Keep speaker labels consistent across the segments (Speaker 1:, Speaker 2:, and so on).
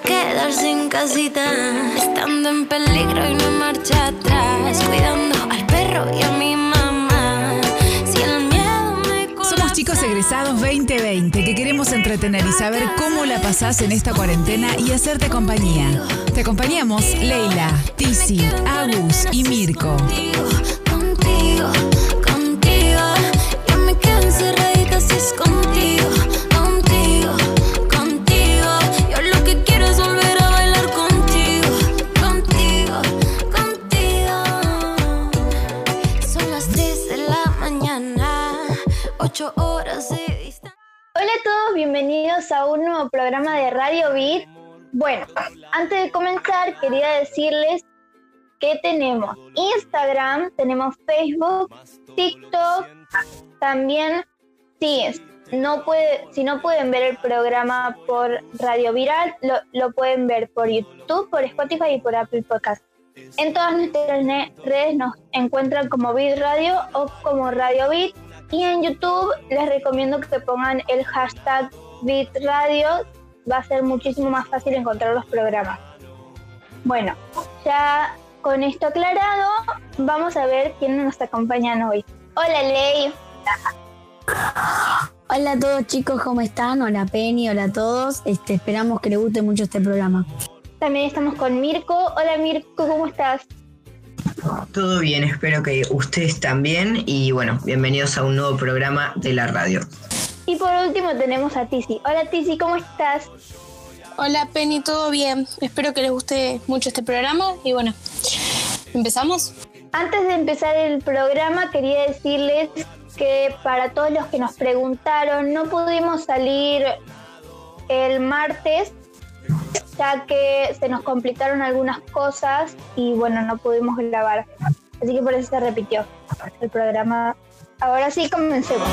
Speaker 1: quedarse en casita, estando en peligro y no marcha atrás. Cuidando al perro y a mi mamá.
Speaker 2: Chicos egresados 2020 que queremos entretener y saber cómo la pasás en esta cuarentena y hacerte compañía. Te acompañamos Leila, Tizi, Agus y Mirko.
Speaker 1: Contigo, contigo. Yo me quedo encerradita es contigo,
Speaker 3: Hola a todos, bienvenidos a un nuevo programa de Radio Beat. Bueno, antes de comenzar quería decirles que tenemos Instagram, tenemos Facebook, TikTok, también sí, no puede, si no pueden ver el programa por Radio Viral, lo, lo pueden ver por YouTube, por Spotify y por Apple Podcast. En todas nuestras redes nos encuentran como Beat Radio o como Radio Beat. Y en YouTube les recomiendo que pongan el hashtag Beat Radio. Va a ser muchísimo más fácil encontrar los programas. Bueno, ya con esto aclarado, vamos a ver quiénes nos acompañan hoy. Hola Ley.
Speaker 4: Hola a todos chicos, ¿cómo están? Hola Penny, hola a todos. Este, esperamos que les guste mucho este programa.
Speaker 3: También estamos con Mirko. Hola Mirko, ¿cómo estás?
Speaker 5: Todo bien, espero que ustedes también y bueno, bienvenidos a un nuevo programa de la radio.
Speaker 3: Y por último tenemos a Tizi. Hola Tizi, ¿cómo estás?
Speaker 6: Hola Penny, ¿todo bien? Espero que les guste mucho este programa y bueno, ¿empezamos?
Speaker 3: Antes de empezar el programa quería decirles que para todos los que nos preguntaron no pudimos salir el martes ya que se nos complicaron algunas cosas y bueno no pudimos grabar. Así que por eso se repitió el programa. Ahora sí comencemos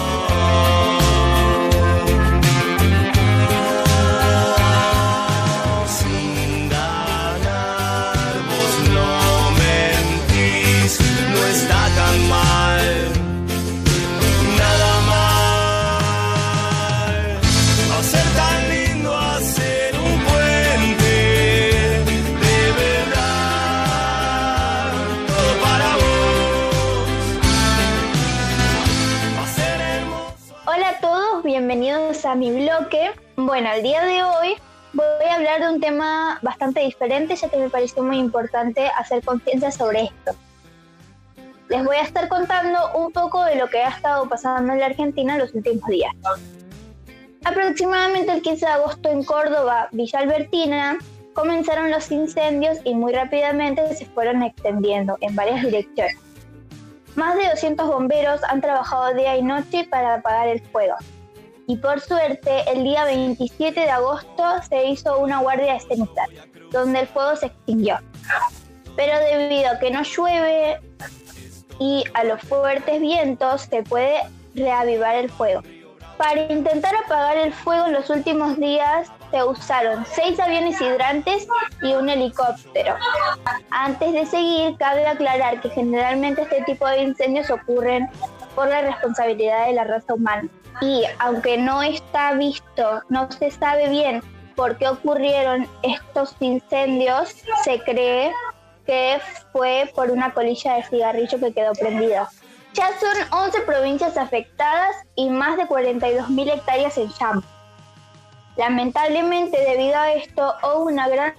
Speaker 3: a mi bloque. Bueno, el día de hoy voy a hablar de un tema bastante diferente, ya que me pareció muy importante hacer conciencia sobre esto. Les voy a estar contando un poco de lo que ha estado pasando en la Argentina en los últimos días. Aproximadamente el 15 de agosto en Córdoba, Villa Albertina, comenzaron los incendios y muy rápidamente se fueron extendiendo en varias direcciones. Más de 200 bomberos han trabajado día y noche para apagar el fuego. Y por suerte, el día 27 de agosto se hizo una guardia cenital, donde el fuego se extinguió. Pero debido a que no llueve y a los fuertes vientos, se puede reavivar el fuego. Para intentar apagar el fuego en los últimos días se usaron seis aviones hidrantes y un helicóptero. Antes de seguir, cabe aclarar que generalmente este tipo de incendios ocurren por la responsabilidad de la raza humana. Y aunque no está visto, no se sabe bien por qué ocurrieron estos incendios, se cree que fue por una colilla de cigarrillo que quedó prendida. Ya son 11 provincias afectadas y más de 42.000 hectáreas en llamas. Lamentablemente, debido a esto, hubo una gran,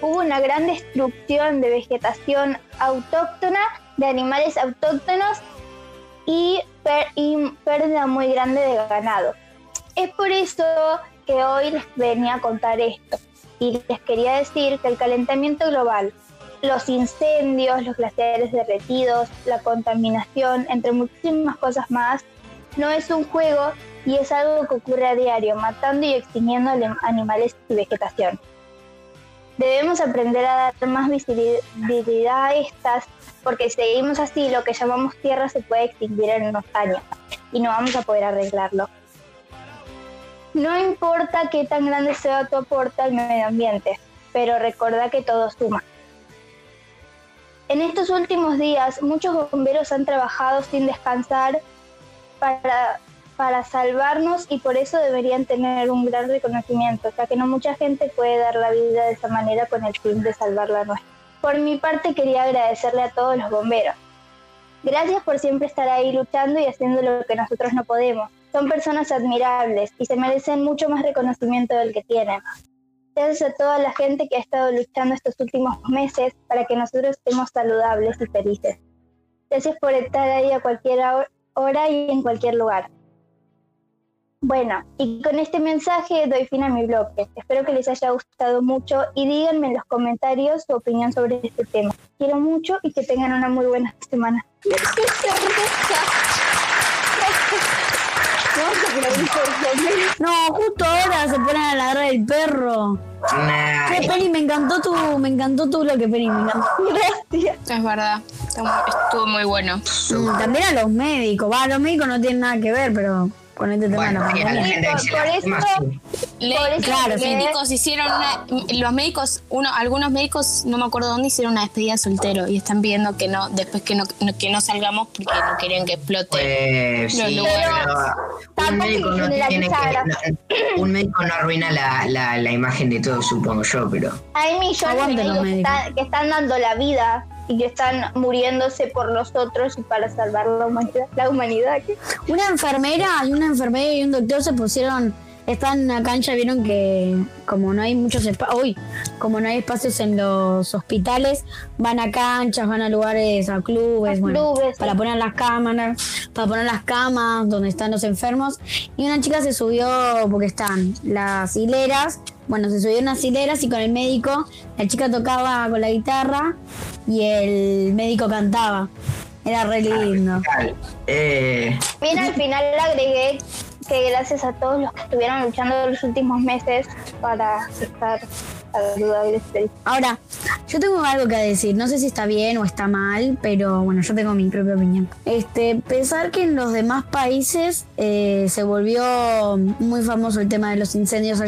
Speaker 3: hubo una gran destrucción de vegetación autóctona, de animales autóctonos y, per- y pérdida muy grande de ganado. Es por eso que hoy les venía a contar esto. Y les quería decir que el calentamiento global, los incendios, los glaciares derretidos, la contaminación, entre muchísimas cosas más, no es un juego y es algo que ocurre a diario, matando y extinguiendo ale- animales y vegetación. Debemos aprender a dar más visibilidad a estas, porque si seguimos así, lo que llamamos tierra se puede extinguir en unos años y no vamos a poder arreglarlo. No importa qué tan grande sea tu aporte al medio ambiente, pero recuerda que todo suma. En estos últimos días, muchos bomberos han trabajado sin descansar para, para salvarnos y por eso deberían tener un gran reconocimiento, ya que no mucha gente puede dar la vida de esa manera con el fin de salvar la nuestra. Por mi parte, quería agradecerle a todos los bomberos. Gracias por siempre estar ahí luchando y haciendo lo que nosotros no podemos. Son personas admirables y se merecen mucho más reconocimiento del que tienen. Gracias a toda la gente que ha estado luchando estos últimos meses para que nosotros estemos saludables y felices. Gracias por estar ahí a cualquier hora y en cualquier lugar. Bueno, y con este mensaje doy fin a mi bloque. Espero que les haya gustado mucho y díganme en los comentarios su opinión sobre este tema. Quiero mucho y que tengan una muy buena semana.
Speaker 4: No, justo ahora se ponen a ladrar el perro.
Speaker 5: Nah,
Speaker 4: Che, Penny, me encantó tu, me encantó tu bloque, Penny, me encantó.
Speaker 3: Gracias.
Speaker 6: Es verdad. Estuvo muy bueno.
Speaker 4: Mm, También a los médicos. Va, los médicos no tienen nada que ver, pero con este tema
Speaker 5: bueno,
Speaker 4: no.
Speaker 5: sí,
Speaker 3: por- eso-
Speaker 5: sí.
Speaker 6: Le-
Speaker 3: Por eso
Speaker 4: Claro,
Speaker 6: los médicos hicieron una, los médicos, uno, algunos médicos, no me acuerdo dónde, hicieron una despedida de soltero y están pidiendo que no, después que no, no- que no salgamos porque no querían que explote.
Speaker 5: Pues
Speaker 6: Los
Speaker 5: sí,
Speaker 6: lugares.
Speaker 5: pero un
Speaker 3: Tampoco
Speaker 5: médico no tiene que, no- un médico no arruina la, la, la imagen de todo, supongo yo, pero
Speaker 3: Hay millones de médicos que
Speaker 4: médicos.
Speaker 3: están, que están dando la vida y que están muriéndose por nosotros y para salvar la humanidad. La humanidad ¿qué?
Speaker 4: Una enfermera y una enfermera y un doctor se pusieron, están en la cancha, vieron que como no hay muchos espacios, como no hay espacios en los hospitales, van a canchas, van a lugares, a clubes,
Speaker 3: A
Speaker 4: bueno,
Speaker 3: clubes,
Speaker 4: para
Speaker 3: sí.
Speaker 4: poner las cámaras, para poner las camas donde están los enfermos. Y una chica se subió porque están las hileras, bueno, se subió en unas hileras y con el médico, la chica tocaba con la guitarra y el médico cantaba. Era re lindo.
Speaker 5: tal. Eh,
Speaker 3: Bien, al final le agregué que gracias a todos los que estuvieron luchando los últimos meses para estar
Speaker 4: Ahora, yo tengo algo que decir, no sé si está bien o está mal, pero bueno, yo tengo mi propia opinión. Este, pensar que en los demás países eh, se volvió muy famoso el tema de los incendios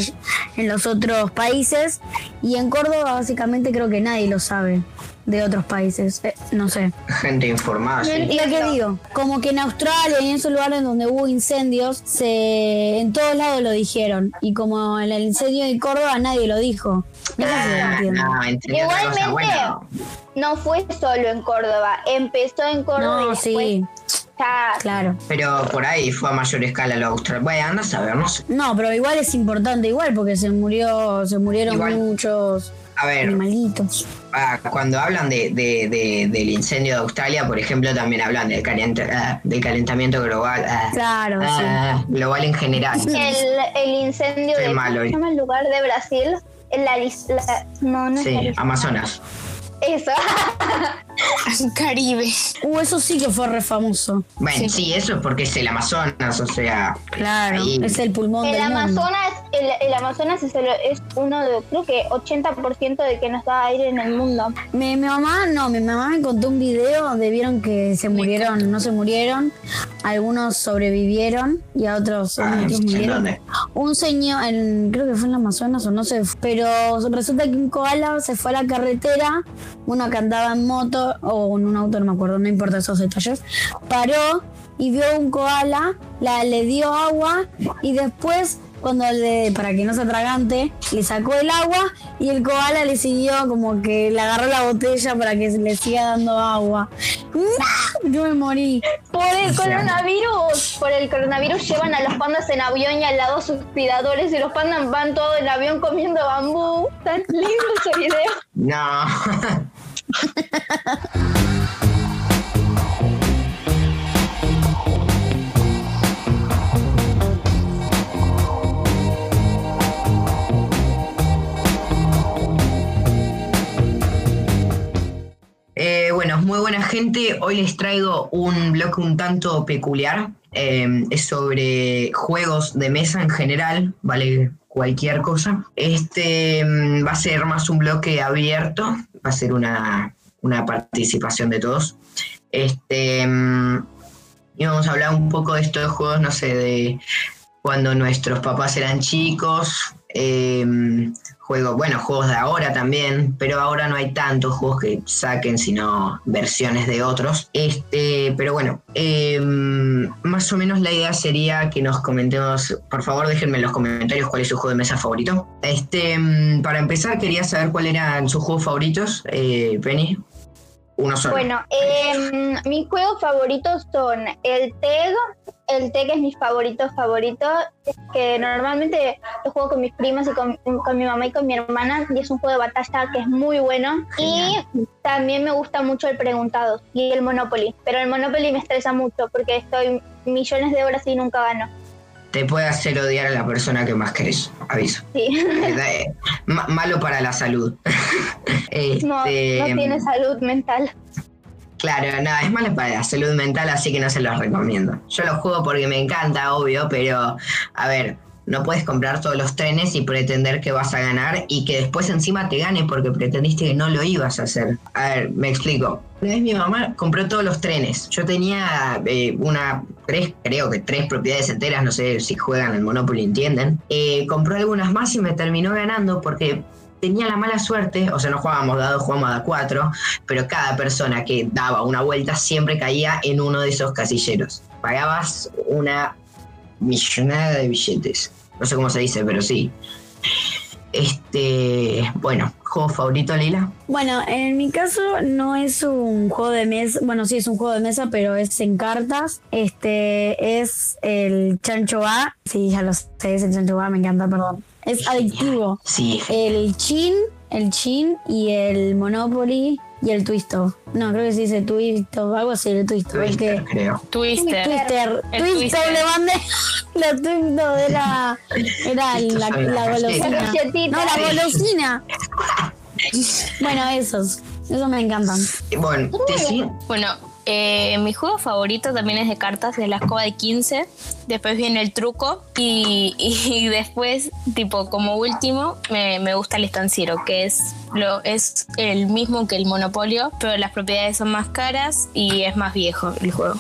Speaker 4: en los otros países. Y en Córdoba básicamente creo que nadie lo sabe de otros países, Eh, no sé.
Speaker 5: gente informada, sí.
Speaker 4: Lo que digo, como que en Australia y en esos lugares donde hubo incendios, se en todos lados lo dijeron. Y como en el incendio de Córdoba nadie lo dijo. No sé si lo
Speaker 5: Ah, no,
Speaker 3: Igualmente,
Speaker 5: bueno,
Speaker 3: no fue solo en Córdoba, empezó en Córdoba y
Speaker 4: No,
Speaker 3: después
Speaker 4: sí, claro.
Speaker 5: pero por ahí fue a mayor escala lo austral. Bueno, anda a saber, no sé.
Speaker 4: No, pero igual es importante, igual, porque se murió, se murieron
Speaker 5: Igual.
Speaker 4: muchos
Speaker 5: A ver,
Speaker 4: animalitos.
Speaker 5: ah, cuando hablan de, de- de- del incendio de Australia, por ejemplo, también hablan del, calent- ah, del calentamiento global. ah,
Speaker 4: Claro, sí.
Speaker 5: ah, global en general.
Speaker 3: el, el incendio
Speaker 5: Qué
Speaker 3: de
Speaker 5: malo,
Speaker 3: ¿cómo se llama el lugar de Brasil? La, lis- la- no, no es la
Speaker 5: Sí, Amazonas.
Speaker 3: Eso.
Speaker 6: Caribe.
Speaker 4: Uh, eso sí que fue re famoso.
Speaker 5: Bueno, sí. eso es porque es el Amazonas, o sea.
Speaker 4: Claro,
Speaker 5: ahí-
Speaker 4: es el pulmón
Speaker 3: El
Speaker 4: del mundo.
Speaker 3: Amazonas, el, el Amazonas es, el- es uno de, creo que 80% de que nos da aire en el mundo.
Speaker 4: Mi, mi mamá, no, mi mamá me contó un video donde vieron que se murieron, no se murieron, algunos sobrevivieron y a otros,
Speaker 5: Ah,
Speaker 4: otros
Speaker 5: ¿en
Speaker 4: murieron.
Speaker 5: dónde?
Speaker 4: Un señor, en- creo que fue en el Amazonas o no sé, pero resulta que un koala se fue a la carretera, uno que andaba en moto o en un auto, no me acuerdo, no importa esos detalles, paró y vio un koala, la, le dio agua y después, cuando le, para que no se atragante, le sacó el agua y el koala le siguió como que le agarró la botella para que se le siga dando agua. ¡No! Yo me morí.
Speaker 3: Por el coronavirus, por el coronavirus llevan a los pandas en avión y al lado sus cuidadores y los pandas van todos en avión comiendo bambú. Tan lindo ese video.
Speaker 5: No. Eh, bueno, muy buena gente. Hoy les traigo un bloque un tanto peculiar. Eh, es sobre juegos de mesa en general, vale cualquier cosa. Este mm, va a ser más un bloque abierto, va a ser una, una participación de todos. Este, mm, y vamos a hablar un poco de estos juegos, no sé, de cuando nuestros papás eran chicos. em, bueno, juegos de ahora también, pero ahora no hay tantos juegos que saquen, sino versiones de otros. Este, pero bueno, em, más o menos la idea sería que nos comentemos, por favor, déjenme en los comentarios cuál es su juego de mesa favorito. Este, em, para empezar, quería saber cuáles eran sus juegos favoritos, eh, Penny. Uno solo.
Speaker 3: Bueno, em, mis juegos favoritos son el TEG. El TEG es mi favorito favorito, que normalmente lo juego con mis primas y con, con mi mamá y con mi hermana, y es un juego de batalla que es muy bueno.
Speaker 5: Genial.
Speaker 3: Y también me gusta mucho el Preguntado y el Monopoly, pero el Monopoly me estresa mucho porque estoy millones de horas y nunca gano.
Speaker 5: Te puede hacer odiar a la persona que más querés, aviso.
Speaker 3: Sí.
Speaker 5: Eh, ma- malo para la salud.
Speaker 3: No,
Speaker 5: Este,
Speaker 3: no tiene salud mental.
Speaker 5: Claro, no, es malo para la salud mental, así que no se los recomiendo. Yo lo juego porque me encanta, obvio, pero a ver, no puedes comprar todos los trenes y pretender que vas a ganar y que después encima te gane porque pretendiste que no lo ibas a hacer. A ver, me explico. Una vez mi mamá compró todos los trenes. Yo tenía eh, una, tres, creo que tres propiedades enteras, no sé si juegan al Monopoly, entienden. Eh, compró algunas más y me terminó ganando porque tenía la mala suerte, o sea, no jugábamos dados, jugábamos a cuatro, pero cada persona que daba una vuelta siempre caía en uno de esos casilleros. Pagabas una millonada de billetes. No sé cómo se dice, pero sí. Este, bueno, juego favorito, Lila.
Speaker 4: Bueno, en mi caso no es un juego de mesa, bueno, sí es un juego de mesa, pero es en cartas. Este es el Chancho A. Sí, ya lo sé, es el Chancho A, me encanta, perdón. Es adictivo.
Speaker 5: Sí,
Speaker 4: El Chin, el Chin y el Monopoly y el Twisto. No, creo que se dice Twisto, algo así, el Twisto. el que-
Speaker 5: Twister, creo.
Speaker 6: Twister.
Speaker 4: Twister,
Speaker 6: El
Speaker 4: Twister,
Speaker 6: Twister.
Speaker 4: le mandé la Twisto era, era la, la golosina. No, la golosina. bueno, esos, esos me encantan.
Speaker 5: Bueno,
Speaker 6: Bueno, eh, mi juego favorito también es de cartas, de la escoba de 15. Después viene el truco. Y, y después, tipo, como último, me, me gusta el estanciero, que es, lo, es el mismo que el monopolio, pero las propiedades son más caras y es más viejo el juego.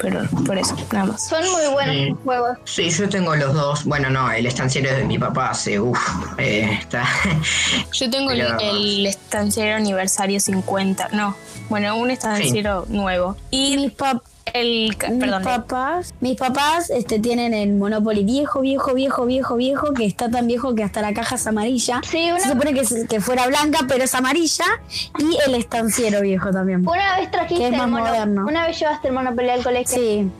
Speaker 6: Pero por eso, nada más.
Speaker 3: Son muy buenos
Speaker 5: Sí.
Speaker 3: los juegos.
Speaker 5: Sí, yo tengo los dos. Bueno, no, el estanciero es de mi papá hace, uff, está.
Speaker 6: Yo tengo
Speaker 5: Pero-
Speaker 6: el, estanciero aniversario 50. No, bueno, un estanciero nuevo. Y
Speaker 4: mis, pap-
Speaker 6: el.
Speaker 4: mis
Speaker 6: Perdón,
Speaker 4: papás, mis papás este, tienen el Monopoly viejo, viejo, viejo, viejo, viejo, que está tan viejo que hasta la caja es amarilla.
Speaker 3: Sí, una,
Speaker 4: Se supone que, es- que fuera blanca, pero es amarilla. Y el estanciero viejo también.
Speaker 3: una vez trajiste
Speaker 4: Que es
Speaker 3: el
Speaker 4: más
Speaker 3: mono-
Speaker 4: moderno.
Speaker 3: Una vez llevaste el Monopoly al colegio.
Speaker 4: Sí,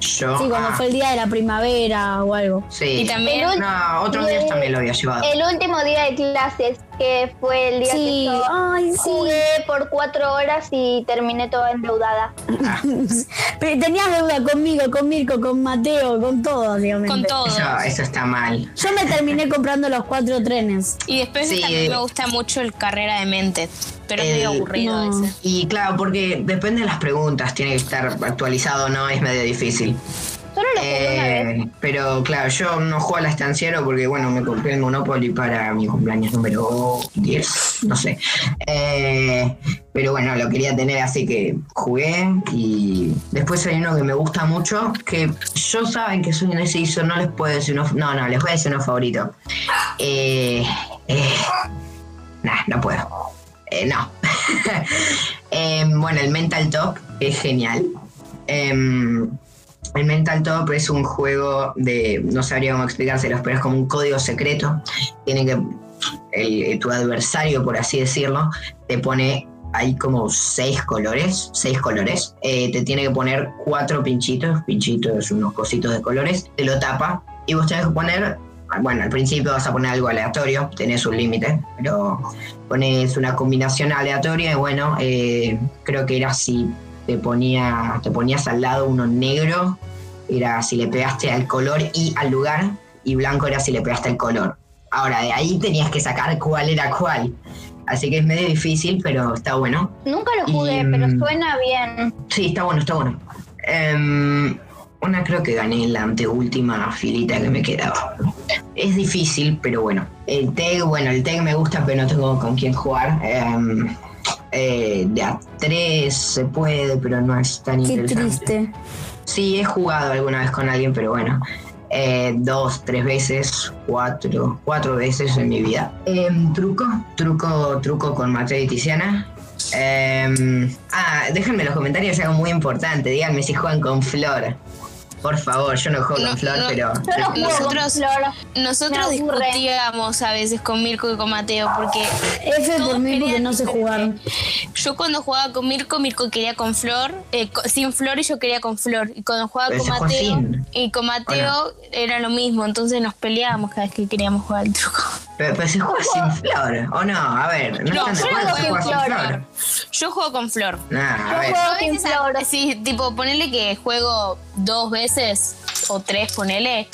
Speaker 5: Yo.
Speaker 4: sí, cuando
Speaker 5: ah,
Speaker 4: fue el día de la primavera o algo.
Speaker 5: sí.
Speaker 6: Y también.
Speaker 3: El
Speaker 5: No, otros días también lo había llevado.
Speaker 3: El último día de clases, que fue el día
Speaker 4: Sí,
Speaker 3: que yo
Speaker 4: ay, sí.
Speaker 3: jugué por cuatro horas y terminé toda endeudada.
Speaker 4: Pero tenías deuda conmigo, con Mirko, con Mateo, con todos, digamos.
Speaker 6: Con todos.
Speaker 5: Eso, eso está mal.
Speaker 4: Yo me terminé comprando los cuatro trenes.
Speaker 6: Y después
Speaker 5: Sí.
Speaker 6: también me gusta mucho el carrera de mente. Pero es medio
Speaker 5: El-
Speaker 6: aburrido
Speaker 4: no.
Speaker 6: ese.
Speaker 5: Y claro, porque depende de las preguntas, tiene que estar actualizado, ¿no? Es medio difícil.
Speaker 3: Solo lo jugué una vez.
Speaker 5: Eh, pero claro, yo no juego al estanciero porque, bueno, me compré el Monopoly para mi cumpleaños número 10, no sé. Eh, pero bueno, lo quería tener, así que jugué. Y después hay uno que me gusta mucho, que yo saben que soy indeciso, no les puedo decir uno. No, no, les voy a decir uno favorito. Eh, eh, nah, no puedo. Eh, no. Em, bueno, el Mental Top es genial. Em, el Mental Top es un juego de, no sabría cómo explicárselos, pero es como un código secreto. Tiene que, el- tu adversario, por así decirlo, te pone, hay como seis colores, seis colores. Eh, te tiene que poner cuatro pinchitos, pinchitos, unos cositos de colores, te lo tapa y vos tenés que poner, bueno, al principio vas a poner algo aleatorio, tenés un límite, pero pones una combinación aleatoria y bueno, eh, creo que era si te ponía, te ponías al lado uno negro, era si le pegaste al color y al lugar, y blanco era si le pegaste al color. Ahora, de ahí tenías que sacar cuál era cuál. Así que es medio difícil, pero está bueno.
Speaker 3: Nunca lo jugué,
Speaker 5: Y,
Speaker 3: pero
Speaker 5: mm,
Speaker 3: suena bien.
Speaker 5: Sí, está bueno, está bueno. Em, una creo que gané la anteúltima filita que me quedaba. Es difícil, pero bueno. El TEG, bueno, el me gusta, pero no tengo con quién jugar. Em, eh, de a tres se puede, pero no es tan
Speaker 4: Qué
Speaker 5: interesante.
Speaker 4: triste.
Speaker 5: Sí, he jugado alguna vez con alguien, pero bueno. eh, dos, tres veces, cuatro, cuatro veces en mi vida. Em, truco, truco, truco con Mateo y Tiziana. Em, ah, déjenme en los comentarios algo muy importante. Díganme si juegan con Flor. Por favor, yo no juego
Speaker 6: No,
Speaker 5: con Flor,
Speaker 6: no.
Speaker 5: pero.
Speaker 3: Yo no juego con
Speaker 6: Nosotros-
Speaker 3: Flor.
Speaker 6: Nosotros discutíamos a veces con Mirko y con Mateo porque
Speaker 4: F por porque
Speaker 6: querían
Speaker 4: no sé jugar.
Speaker 6: Yo cuando jugaba con Mirko, Mirko quería con Flor, eh, sin Flor y yo quería con Flor. Y cuando jugaba
Speaker 5: Pero
Speaker 6: con Mateo
Speaker 5: sin.
Speaker 6: y con Mateo era lo mismo, entonces nos peleábamos cada vez que queríamos jugar al truco.
Speaker 5: Pero, pero se juega sin Flor, ¿o no? A ver, no,
Speaker 6: No,
Speaker 5: están de
Speaker 6: yo
Speaker 5: acuerdo, se juega
Speaker 6: sin Flor. Yo juego con Flor.
Speaker 5: Nah, a
Speaker 3: Yo
Speaker 5: ver.
Speaker 3: juego
Speaker 6: A
Speaker 3: sin
Speaker 6: veces,
Speaker 3: Flor.
Speaker 6: sí, tipo, ponele que juego dos veces o tres, ponele.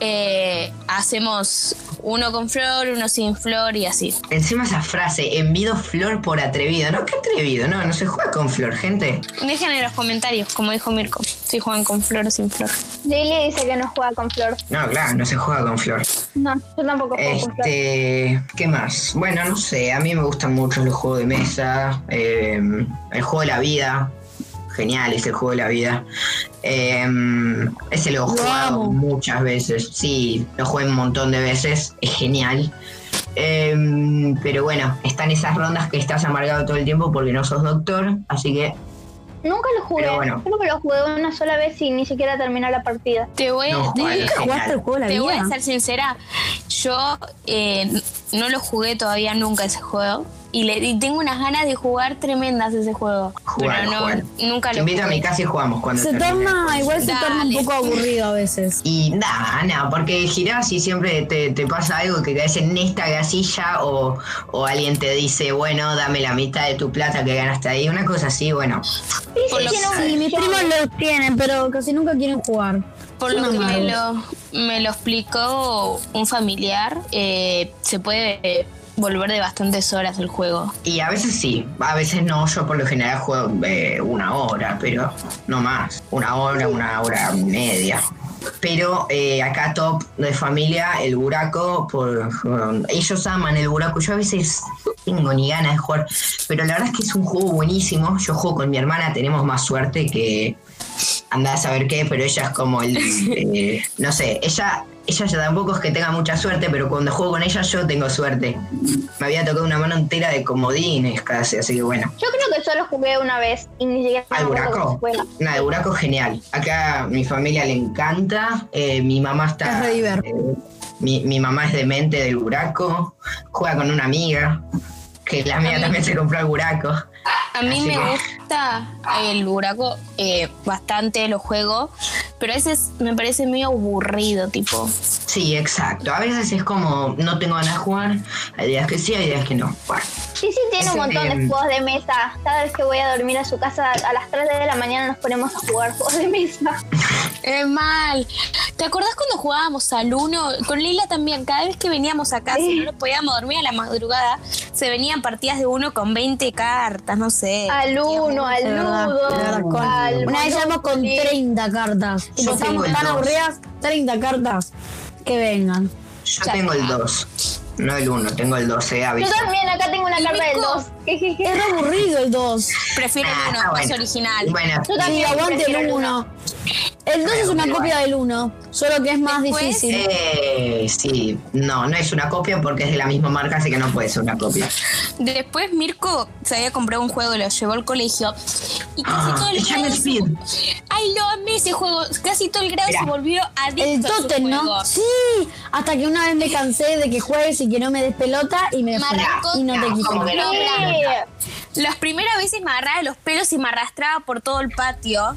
Speaker 6: eh, hacemos uno con Flor, uno sin Flor y así.
Speaker 5: Encima esa frase, envido Flor por atrevido. No, qué atrevido, no, no se juega con Flor, gente.
Speaker 6: Dejen en los comentarios, como dijo Mirko, si juegan con Flor o sin Flor.
Speaker 3: Lily dice que no juega con Flor.
Speaker 5: No, claro, no se juega con Flor.
Speaker 3: No, yo tampoco juego con Flor.
Speaker 5: Este, ¿qué más? Bueno, no sé, a mí me gustan mucho los juegos de mesa, eh, el juego de la vida, genial es el juego de la vida. Eh, ese lo he jugado muchas veces, sí, lo jugué un montón de veces, es genial. Eh, pero bueno, están esas rondas que estás amargado todo el tiempo porque no sos doctor, así que
Speaker 3: Nunca lo jugué.
Speaker 5: Pero bueno.
Speaker 3: Creo que lo jugué una sola vez y ni siquiera terminé la partida.
Speaker 6: Te voy,
Speaker 5: No,
Speaker 6: te-
Speaker 5: vale.
Speaker 4: ¿Nunca jugaste el juego de la
Speaker 6: te voy a ser sincera, yo eh, no lo jugué todavía nunca ese juego. Y, le, y tengo unas ganas de jugar tremendas ese juego.
Speaker 5: jugar,
Speaker 6: pero no,
Speaker 5: jugar.
Speaker 6: nunca
Speaker 5: Te
Speaker 6: lo
Speaker 5: invito a mi casa y jugamos cuando
Speaker 4: Se torna, igual se torna un poco aburrido a veces.
Speaker 5: Y nada, nada, porque girás y siempre te, te pasa algo que caes en esta gasilla o, o alguien te dice, bueno, dame la mitad de tu plata que ganaste ahí, una cosa así, bueno.
Speaker 6: Por lo,
Speaker 4: Sí, mis primos los tienen, pero casi nunca quieren jugar.
Speaker 6: por lo que me lo, me lo explicó un familiar, eh, se puede eh, volver de bastantes horas el juego.
Speaker 5: Y a veces sí, a veces no, yo por lo general juego eh, una hora, pero no más, una hora, una hora y media. Pero eh, acá top de familia, el buraco, por, ellos aman el buraco, yo a veces tengo ni ganas de jugar, pero la verdad es que es un juego buenísimo, yo juego con mi hermana, tenemos más suerte que anda a saber qué, pero ella es como el, eh, no sé, ella, ella ya tampoco es que tenga mucha suerte, pero cuando juego con ella yo tengo suerte. Me había tocado una mano entera de comodines casi, así que bueno.
Speaker 3: Yo creo que solo jugué una vez y ni siquiera me
Speaker 5: ¿Al buraco? Nada, el buraco es genial. Acá mi familia le encanta, eh, mi mamá está...
Speaker 4: Es re
Speaker 5: eh, mi, mi mamá es demente del buraco, juega con una amiga, que la mía
Speaker 6: mí-
Speaker 5: también se compró el buraco.
Speaker 6: A mí
Speaker 5: Así
Speaker 6: me
Speaker 5: que-
Speaker 6: gusta el buraco eh, bastante, lo juego, pero a veces me parece medio aburrido, tipo.
Speaker 5: Sí, exacto. A veces es como, no tengo ganas de jugar, hay días que sí, hay días que no. Bueno,
Speaker 3: Sí, sí, tiene un montón de
Speaker 5: de-
Speaker 3: juegos de mesa. Cada vez que voy a dormir a su casa a las 3 de la mañana nos ponemos a jugar juegos de mesa.
Speaker 6: Es mal. ¿Te acordás cuando jugábamos al uno? Con Lila también, cada vez que veníamos a casa y no nos podíamos dormir a la madrugada, se venían partidas de uno con 20 cartas, no sé.
Speaker 3: Al uno, al al
Speaker 4: Una vez llamamos con
Speaker 3: Monopoly.
Speaker 4: 30 cartas. Y
Speaker 5: Yo
Speaker 4: estábamos
Speaker 5: tengo el
Speaker 4: tan
Speaker 5: dos.
Speaker 4: aburridas, 30 cartas. Que vengan.
Speaker 5: yo
Speaker 6: Ya
Speaker 5: tengo el
Speaker 6: está.
Speaker 5: 2, no el 1, tengo el 2, eh,
Speaker 3: Yo también, acá tengo una
Speaker 6: ¿Y
Speaker 3: carta del
Speaker 6: Nico?
Speaker 3: 2.
Speaker 4: Es re aburrido el 2.
Speaker 6: Prefiero el
Speaker 5: Ah,
Speaker 6: uno,
Speaker 5: está
Speaker 6: más
Speaker 5: bueno.
Speaker 6: original.
Speaker 5: Bueno,
Speaker 3: Yo
Speaker 4: Sí,
Speaker 3: también
Speaker 4: aguante
Speaker 3: prefiero
Speaker 4: el
Speaker 3: el
Speaker 4: 1. El 2 es una copia del 1, solo que es más
Speaker 6: Después,
Speaker 4: difícil.
Speaker 5: eh, sí, no, no es una copia porque es de la misma marca, así que no puede ser una copia.
Speaker 6: Después Mirko se había comprado un juego y lo llevó al colegio. Y casi
Speaker 5: Ah,
Speaker 6: todo el grado.
Speaker 5: Speed.
Speaker 6: Ay, lo amé ese juego. Casi todo el grado
Speaker 5: Mirá.
Speaker 6: se volvió adicto
Speaker 4: El Totem. ¿no? Sí, hasta que una vez me cansé de que juegues y que no me des pelota y me
Speaker 6: Me
Speaker 4: Y no te
Speaker 5: No,
Speaker 4: quise
Speaker 5: ¿cómo
Speaker 4: más.
Speaker 5: que no?
Speaker 6: Las primeras veces me agarraba los pelos y me arrastraba por todo el patio.
Speaker 4: En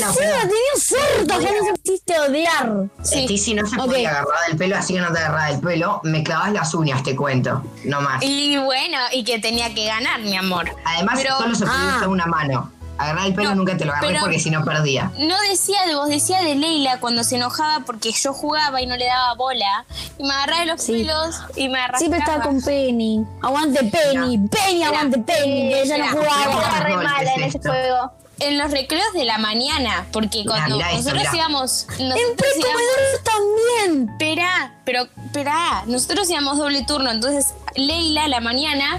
Speaker 5: No,
Speaker 4: serio,
Speaker 5: pero-
Speaker 4: tenía cerdo, ya me hiciste odiar.
Speaker 6: Sí.
Speaker 5: Sí. si no se
Speaker 4: Ok.
Speaker 5: podía agarrar del pelo, así que no te agarraba del pelo, me clavas las uñas, te cuento, no más.
Speaker 6: Y bueno, y que tenía que ganar, mi amor.
Speaker 5: Además,
Speaker 6: Pero-
Speaker 5: solo se podía
Speaker 4: Ah.
Speaker 5: usar una mano. Agarrar el pelo
Speaker 6: No,
Speaker 5: nunca te lo agarré
Speaker 6: pero-
Speaker 5: porque si no perdía.
Speaker 6: No decía de vos, decía de Leila cuando se enojaba porque yo jugaba y no le daba bola. Y me agarraba de los
Speaker 4: Sí.
Speaker 6: pelos y me arrastraba.
Speaker 4: Siempre estaba con Penny. Aguante Penny, Penny, aguante Penny, ella no jugaba.
Speaker 3: re
Speaker 5: golpes
Speaker 3: mala en ese juego.
Speaker 6: En los recreos de la mañana, porque cuando
Speaker 5: mirá
Speaker 6: nosotros
Speaker 5: mirá.
Speaker 6: íbamos.
Speaker 4: En
Speaker 6: Nosotros íbamos
Speaker 4: precomedores también.
Speaker 6: Esperá, pero esperá, nosotros íbamos doble turno, entonces Leila a la mañana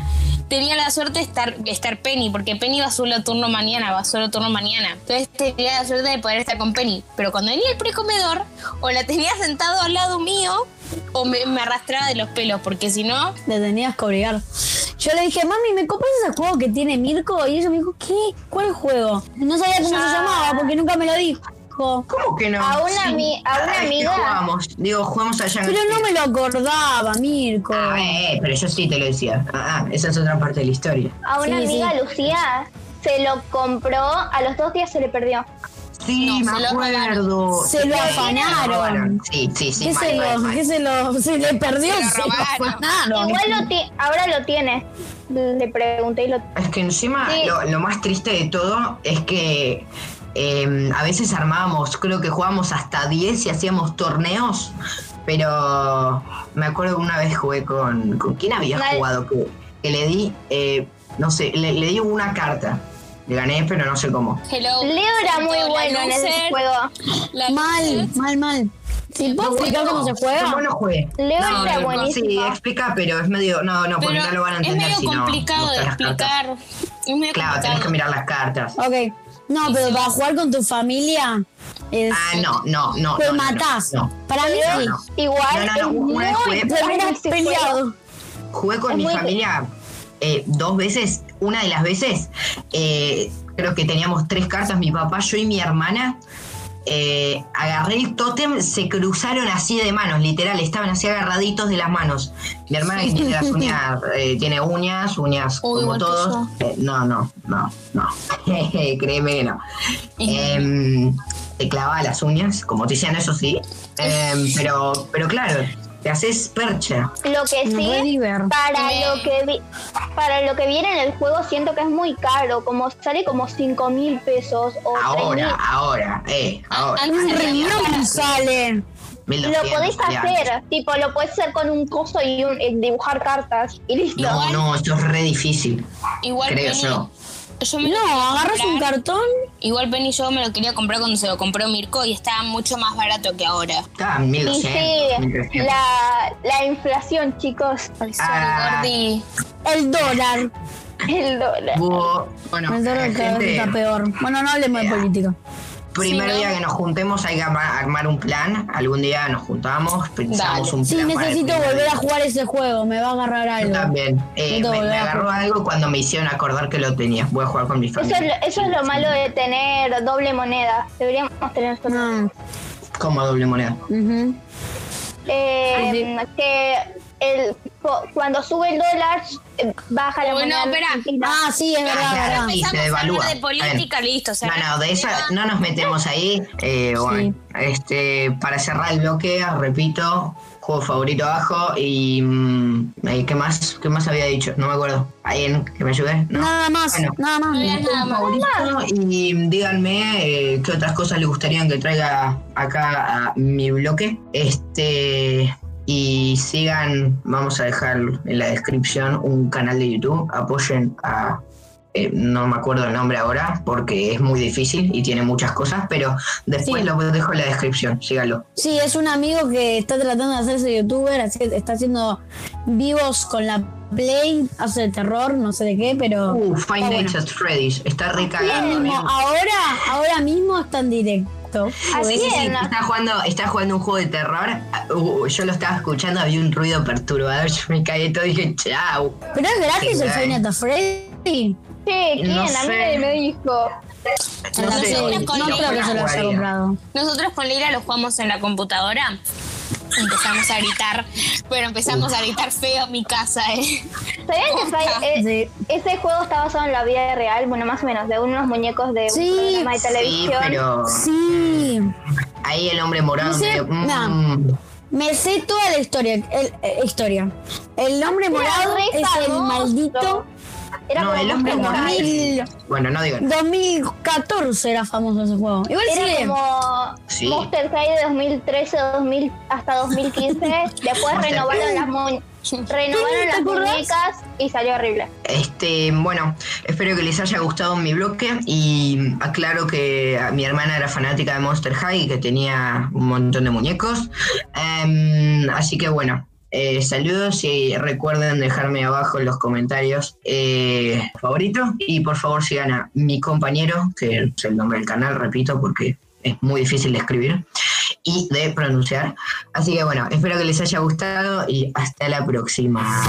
Speaker 6: tenía la suerte de estar, de estar Penny, porque Penny va solo turno mañana, va solo turno mañana. Entonces tenía la suerte de poder estar con Penny. Pero cuando venía el precomedor, o la tenía sentado al lado mío, o me, me arrastraba de los pelos, porque si no,
Speaker 4: Le tenías que obligar. Yo le dije, mami, ¿me compras ese juego que tiene Mirko? Y ella me dijo, ¿qué? ¿Cuál juego? No sabía cómo se llamaba porque nunca me lo dijo.
Speaker 5: ¿Cómo que no?
Speaker 3: A una a
Speaker 5: que
Speaker 3: amiga.
Speaker 5: Jugamos. Digo, jugamos allá en
Speaker 4: Pero
Speaker 5: el-
Speaker 4: no me lo acordaba, Mirko.
Speaker 5: Ah, eh, pero yo sí te lo decía. Ah, ah, esa es otra parte de la historia.
Speaker 3: A una
Speaker 4: Sí,
Speaker 3: amiga
Speaker 4: sí.
Speaker 3: Lucía se lo compró, a los dos días se le perdió.
Speaker 5: Sí,
Speaker 6: No,
Speaker 5: me
Speaker 6: se lo
Speaker 5: acuerdo.
Speaker 4: Se lo afanaron.
Speaker 5: Sí, sí, sí.
Speaker 4: ¿Qué
Speaker 5: mal,
Speaker 4: se
Speaker 5: mal,
Speaker 4: lo,
Speaker 5: mal.
Speaker 4: qué se lo, se le perdió?
Speaker 6: Se lo
Speaker 4: Se lo
Speaker 6: robaron.
Speaker 4: afanaron.
Speaker 3: Igual lo ti- ahora lo tiene. Le pregunté y lo
Speaker 5: Es que encima
Speaker 3: Sí.
Speaker 5: lo, lo más triste de todo es que eh, a veces armábamos, creo que jugábamos hasta 10 y hacíamos torneos, pero me acuerdo que una vez jugué con... ¿Con quién había jugado? Que, que le di, eh, no sé, le, le di una carta. Le gané, pero no sé cómo.
Speaker 6: hello.
Speaker 3: Leo era muy bueno en ese juego.
Speaker 6: la
Speaker 4: Mal, mal, mal. ¿Sí, ¿Puedo explicar cómo se
Speaker 5: Yo
Speaker 4: juega?
Speaker 5: no jugué.
Speaker 3: Leo
Speaker 5: No,
Speaker 3: era
Speaker 5: no,
Speaker 3: buenísimo.
Speaker 5: Sí, explica, pero es medio... No, no, porque
Speaker 6: Pero
Speaker 5: no lo van a
Speaker 6: es
Speaker 5: entender
Speaker 6: medio
Speaker 5: si no
Speaker 6: complicado de
Speaker 5: las cartas.
Speaker 6: explicar. Es medio
Speaker 5: Claro, tenés que
Speaker 6: complicado.
Speaker 5: mirar las cartas.
Speaker 4: Ok. No, pero para jugar con tu familia es...
Speaker 5: Ah, no, no, no.
Speaker 4: Te
Speaker 5: no, no,
Speaker 4: matás.
Speaker 5: no.
Speaker 4: Para mí
Speaker 5: No,
Speaker 4: sí.
Speaker 5: no.
Speaker 3: Igual
Speaker 5: No, no, no,
Speaker 3: es
Speaker 5: una
Speaker 3: muy
Speaker 5: vez jugué-
Speaker 4: peleado.
Speaker 5: Jugué con
Speaker 3: Es
Speaker 5: mi familia eh, dos veces. Una de las veces, eh, creo que teníamos tres cartas, mi papá, yo y mi hermana. Eh, agarré el tótem, se cruzaron así de manos, literal, estaban así agarraditos de las manos. Mi hermana que tiene las uñas, eh, tiene uñas, uñas
Speaker 6: Uy,
Speaker 5: como todos. Eh, no, no, no, no. Créeme que no. Em, te clavaba las uñas, como te decían, eso sí. Em, pero, pero claro, te haces percha.
Speaker 3: Lo que sí, para lo que vi- para lo que viene en el juego siento que es muy caro, como sale como 5 mil pesos o 3
Speaker 5: Ahora, ahora, eh, ahora.
Speaker 6: Ah,
Speaker 4: Un
Speaker 6: sí,
Speaker 4: riñón sale.
Speaker 5: 1200
Speaker 3: Lo podés
Speaker 5: salía
Speaker 3: hacer, tipo, lo podés hacer con un coso y un, y dibujar cartas y listo.
Speaker 5: No, no, esto es re difícil.
Speaker 6: Igual
Speaker 5: Creo yo.
Speaker 6: Yo me lo
Speaker 4: No, agarras un cartón.
Speaker 6: Igual Penny yo me lo quería comprar cuando se lo compró Mirko y estaba mucho más barato que ahora.
Speaker 5: Estaba en
Speaker 3: Y
Speaker 5: 1200,
Speaker 3: sí,
Speaker 5: 1300.
Speaker 3: la, la inflación, chicos,
Speaker 6: Ay, sorry,
Speaker 5: Ah.
Speaker 6: Gordi.
Speaker 4: El dólar.
Speaker 3: el dólar.
Speaker 5: Bueno,
Speaker 4: El dólar cada vez
Speaker 5: gente,
Speaker 4: está peor. Bueno, no hablemos de
Speaker 5: Eh,
Speaker 4: política.
Speaker 5: Primer
Speaker 6: Sí,
Speaker 5: día que nos juntemos hay que armar, armar un plan. Algún día nos juntamos, pensamos
Speaker 6: Dale.
Speaker 5: un
Speaker 4: Sí,
Speaker 5: plan. para el
Speaker 4: necesito volver a jugar ese juego. Me va a agarrar
Speaker 5: Yo
Speaker 4: algo.
Speaker 5: también. Eh, me, agarró algo cuando me hicieron acordar que lo tenía. Voy a jugar con mi
Speaker 3: Eso es,
Speaker 5: familia.
Speaker 3: lo, eso es lo malo de tener doble moneda. Deberíamos tener esto.
Speaker 4: No.
Speaker 5: Como doble moneda.
Speaker 4: Ujú.
Speaker 3: Eh, que el, cuando sube el dólar, eh, baja la moneda.
Speaker 6: no, espera.
Speaker 4: Ah, sí, es verdad,
Speaker 5: claro.
Speaker 4: verdad.
Speaker 5: Sí, se devalúa.
Speaker 6: de política, listo. o sea,
Speaker 5: No, no, de esa no nos metemos ahí. Eh, bueno, este, para cerrar el bloque, repito, juego favorito abajo y mm, eh, ¿qué más? ¿Qué más había dicho? No me acuerdo. ¿Alguien que me ayude? ¿No?
Speaker 4: Nada más,
Speaker 5: Bueno.
Speaker 4: nada más.
Speaker 6: No había nada más.
Speaker 5: favorito y díganme eh, qué otras cosas les gustaría que traiga acá a mi bloque. Este y sigan, vamos a dejar en la descripción un canal de YouTube, apoyen a eh, no me acuerdo el nombre ahora porque es muy difícil y tiene muchas cosas, pero después
Speaker 4: Sí.
Speaker 5: lo dejo en la descripción, síganlo.
Speaker 4: Sí, es un amigo que está tratando de hacerse youtuber, así que está haciendo vivos con la Play, hace de terror, no sé de qué, pero
Speaker 5: Uh, Five Nights
Speaker 4: bueno.
Speaker 5: at Freddy's, está amigo.
Speaker 4: ahora, ahora mismo está en directo.
Speaker 3: Así
Speaker 5: Sí, sí, sí,
Speaker 3: es,
Speaker 5: está jugando, está jugando un juego de terror. Uh, yo lo estaba escuchando, había un ruido perturbador, yo me caí todo y dije, chau.
Speaker 4: Pero es gratis el Nights at Freddy.
Speaker 3: Sí, ¿quién?
Speaker 5: No
Speaker 3: A mí nadie me dijo.
Speaker 5: No
Speaker 4: No,
Speaker 5: sé,
Speaker 4: no creo que se lo haya comprado.
Speaker 6: Nosotros con Leila lo jugamos en la computadora. Empezamos a gritar, pero empezamos a gritar feo en mi casa, ¿eh?
Speaker 3: ¿Sabían que eh,
Speaker 4: Sí.
Speaker 3: ese juego está basado en la vida real? Bueno, más o menos, de unos muñecos de
Speaker 4: Sí,
Speaker 3: un programa de
Speaker 5: Sí,
Speaker 3: televisión.
Speaker 5: pero
Speaker 4: Sí.
Speaker 5: ahí el hombre morado
Speaker 4: No sé,
Speaker 5: medio, mm,
Speaker 4: no. Me sé toda la historia. El, eh, historia. El hombre morado es el maldito.
Speaker 3: Era
Speaker 5: No,
Speaker 3: como
Speaker 5: el hombre
Speaker 3: como-
Speaker 5: morado.
Speaker 4: 2000,
Speaker 5: Bueno, no digo nada.
Speaker 4: 2014 era famoso ese juego. Igual
Speaker 3: Era
Speaker 4: sigue.
Speaker 3: como
Speaker 5: Sí.
Speaker 3: Monster High de 2013 2000, hasta 2015. Después renovaron las, mu- renovaron
Speaker 4: ¿te
Speaker 3: las muñecas y salió horrible.
Speaker 5: Este, bueno, espero que les haya gustado mi bloque y aclaro que a- mi hermana era fanática de Monster High y que tenía un montón de muñecos. Em, así que bueno, Eh, saludos y recuerden dejarme abajo en los comentarios eh, favorito y por favor sigan a mi compañero, que es el nombre del canal, repito, porque es muy difícil de escribir y de pronunciar. Así que bueno, espero que les haya gustado y hasta la próxima.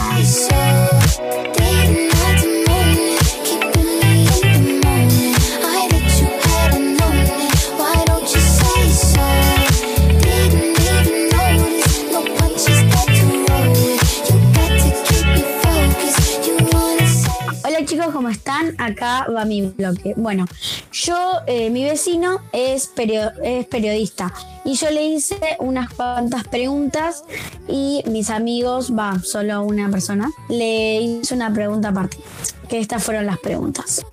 Speaker 4: ¿Cómo están? Acá va mi bloque. Bueno, yo, eh, mi vecino es, es periodista y yo le hice unas cuantas preguntas y mis amigos, va, solo una persona, le hice una pregunta aparte. Que estas fueron las preguntas.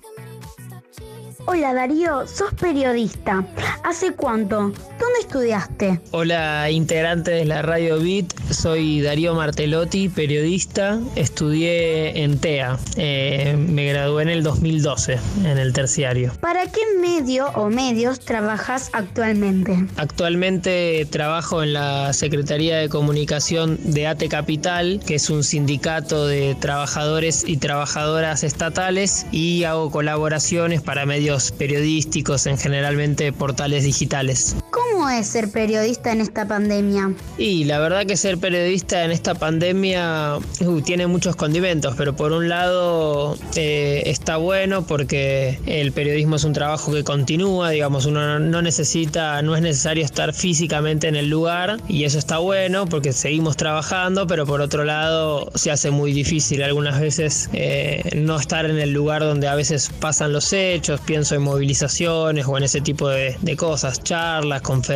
Speaker 4: Hola Darío, sos periodista. ¿Hace cuánto? ¿Dónde estudiaste?
Speaker 7: Hola integrantes de la Radio Beat, soy Darío Martelotti, periodista, estudié en TEA, Eh, me gradué en el 2012, en el terciario.
Speaker 4: ¿Para qué medio o medios trabajas actualmente?
Speaker 7: Actualmente trabajo en la Secretaría de Comunicación de ATE Capital, que es un sindicato de trabajadores y trabajadoras estatales, y hago colaboraciones para medios periodísticos, en generalmente portales digitales.
Speaker 4: ¿Cómo es ser periodista en esta pandemia?
Speaker 7: Y la verdad que ser periodista en esta pandemia uh, tiene muchos condimentos, pero por un lado eh, está bueno porque el periodismo es un trabajo que continúa, digamos, uno no- necesita, no es necesario estar físicamente en el lugar y eso está bueno porque seguimos trabajando, pero por otro lado se hace muy difícil algunas veces eh, no estar en el lugar donde a veces pasan los hechos, pienso en movilizaciones o en ese tipo de cosas, charlas, conferencias,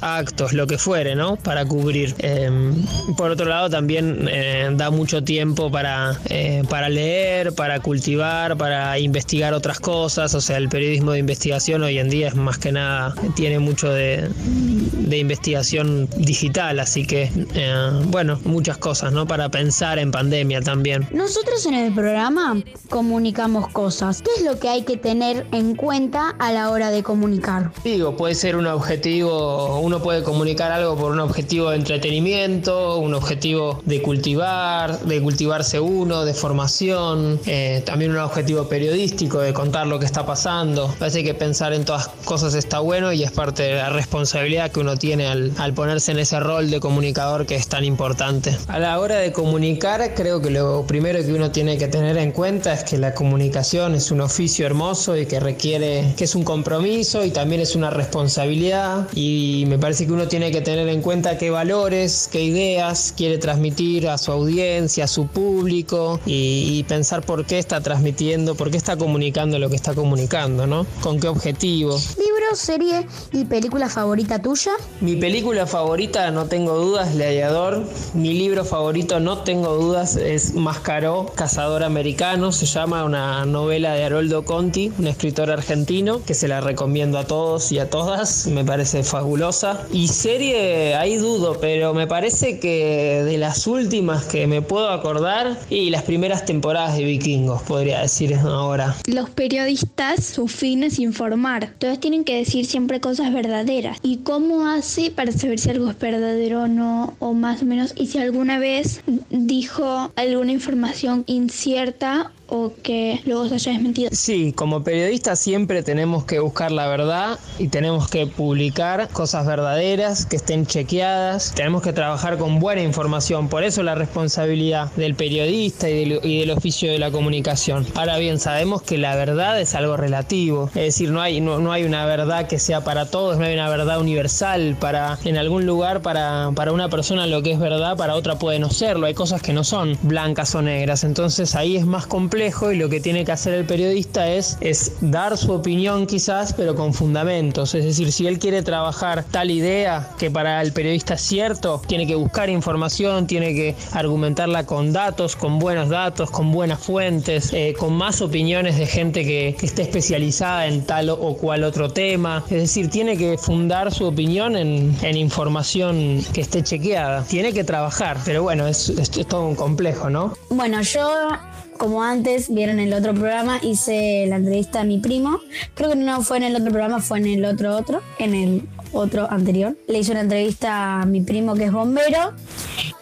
Speaker 7: actos, lo que fuere, ¿no? Para cubrir. Eh, por otro lado, también eh, da mucho tiempo para, eh, para leer, para cultivar, para investigar otras cosas. O sea, el periodismo de investigación hoy en día es más que nada, tiene mucho de, de investigación digital, así que, eh, bueno, muchas cosas, ¿no? Para pensar en pandemia también.
Speaker 4: Nosotros en el programa comunicamos cosas. ¿Qué es lo que hay que tener en cuenta a la hora de comunicar?
Speaker 7: Digo, puede ser un objetivo, uno puede comunicar algo por un objetivo de entretenimiento, un objetivo de cultivar, de cultivarse uno, de formación, eh, también un objetivo periodístico de contar lo que está pasando. Parece que pensar en todas cosas está bueno y es parte de la responsabilidad que uno tiene al, al ponerse en ese rol de comunicador que es tan importante. A la hora de comunicar, creo que lo primero que uno tiene que tener en cuenta es que la comunicación es un oficio hermoso y que requiere, que es un compromiso y también es una responsabilidad y me parece que uno tiene que tener en cuenta qué valores, qué ideas quiere transmitir a su audiencia, a su público y, y pensar por qué está transmitiendo, por qué está comunicando lo que está comunicando, ¿no? Con qué objetivo.
Speaker 4: ¿Libro, serie y película favorita tuya?
Speaker 7: Mi película favorita, no tengo dudas, Gladiador. Mi libro favorito, no tengo dudas, es Mascaró, Cazador Americano. Se llama una novela de Haroldo Conti, un escritor argentino, que se la recomiendo a todos y a todas. Me parece fabulosa. Y serie, ahí dudo, pero me parece que de las últimas que me puedo acordar, y las primeras temporadas de Vikingos, podría decir ahora.
Speaker 8: Los periodistas, su fin es informar. Entonces tienen que decir siempre cosas verdaderas. ¿Y cómo hace para saber si algo es verdadero o no? O más o menos. Y si alguna vez dijo alguna información incierta o que luego se haya desmentido.
Speaker 7: Sí, como periodistas siempre tenemos que buscar la verdad y tenemos que publicar cosas verdaderas, que estén chequeadas, tenemos que trabajar con buena información, por eso la responsabilidad del periodista y del, y del oficio de la comunicación. Ahora bien, sabemos que la verdad es algo relativo, es decir, no hay, no, no hay una verdad que sea para todos, no hay una verdad universal, para en algún lugar para, para una persona lo que es verdad, para otra puede no serlo, hay cosas que no son blancas o negras, entonces ahí es más complejo y lo que tiene que hacer el periodista es, es dar su opinión quizás, pero con fundamentos. Es decir, si él quiere trabajar tal idea que para el periodista es cierto, tiene que buscar información, tiene que argumentarla con datos, con buenos datos, con buenas fuentes, eh, con más opiniones de gente que, esté especializada en tal o cual otro tema. Es decir, tiene que fundar su opinión en, en información que esté chequeada. Tiene que trabajar, pero bueno, es- es todo un complejo, ¿no?
Speaker 4: Bueno, yo, como antes vieron el otro programa, hice la entrevista a mi primo. Creo que no fue en el otro programa, fue en el otro otro, en el otro anterior. Le hice una entrevista a mi primo que es bombero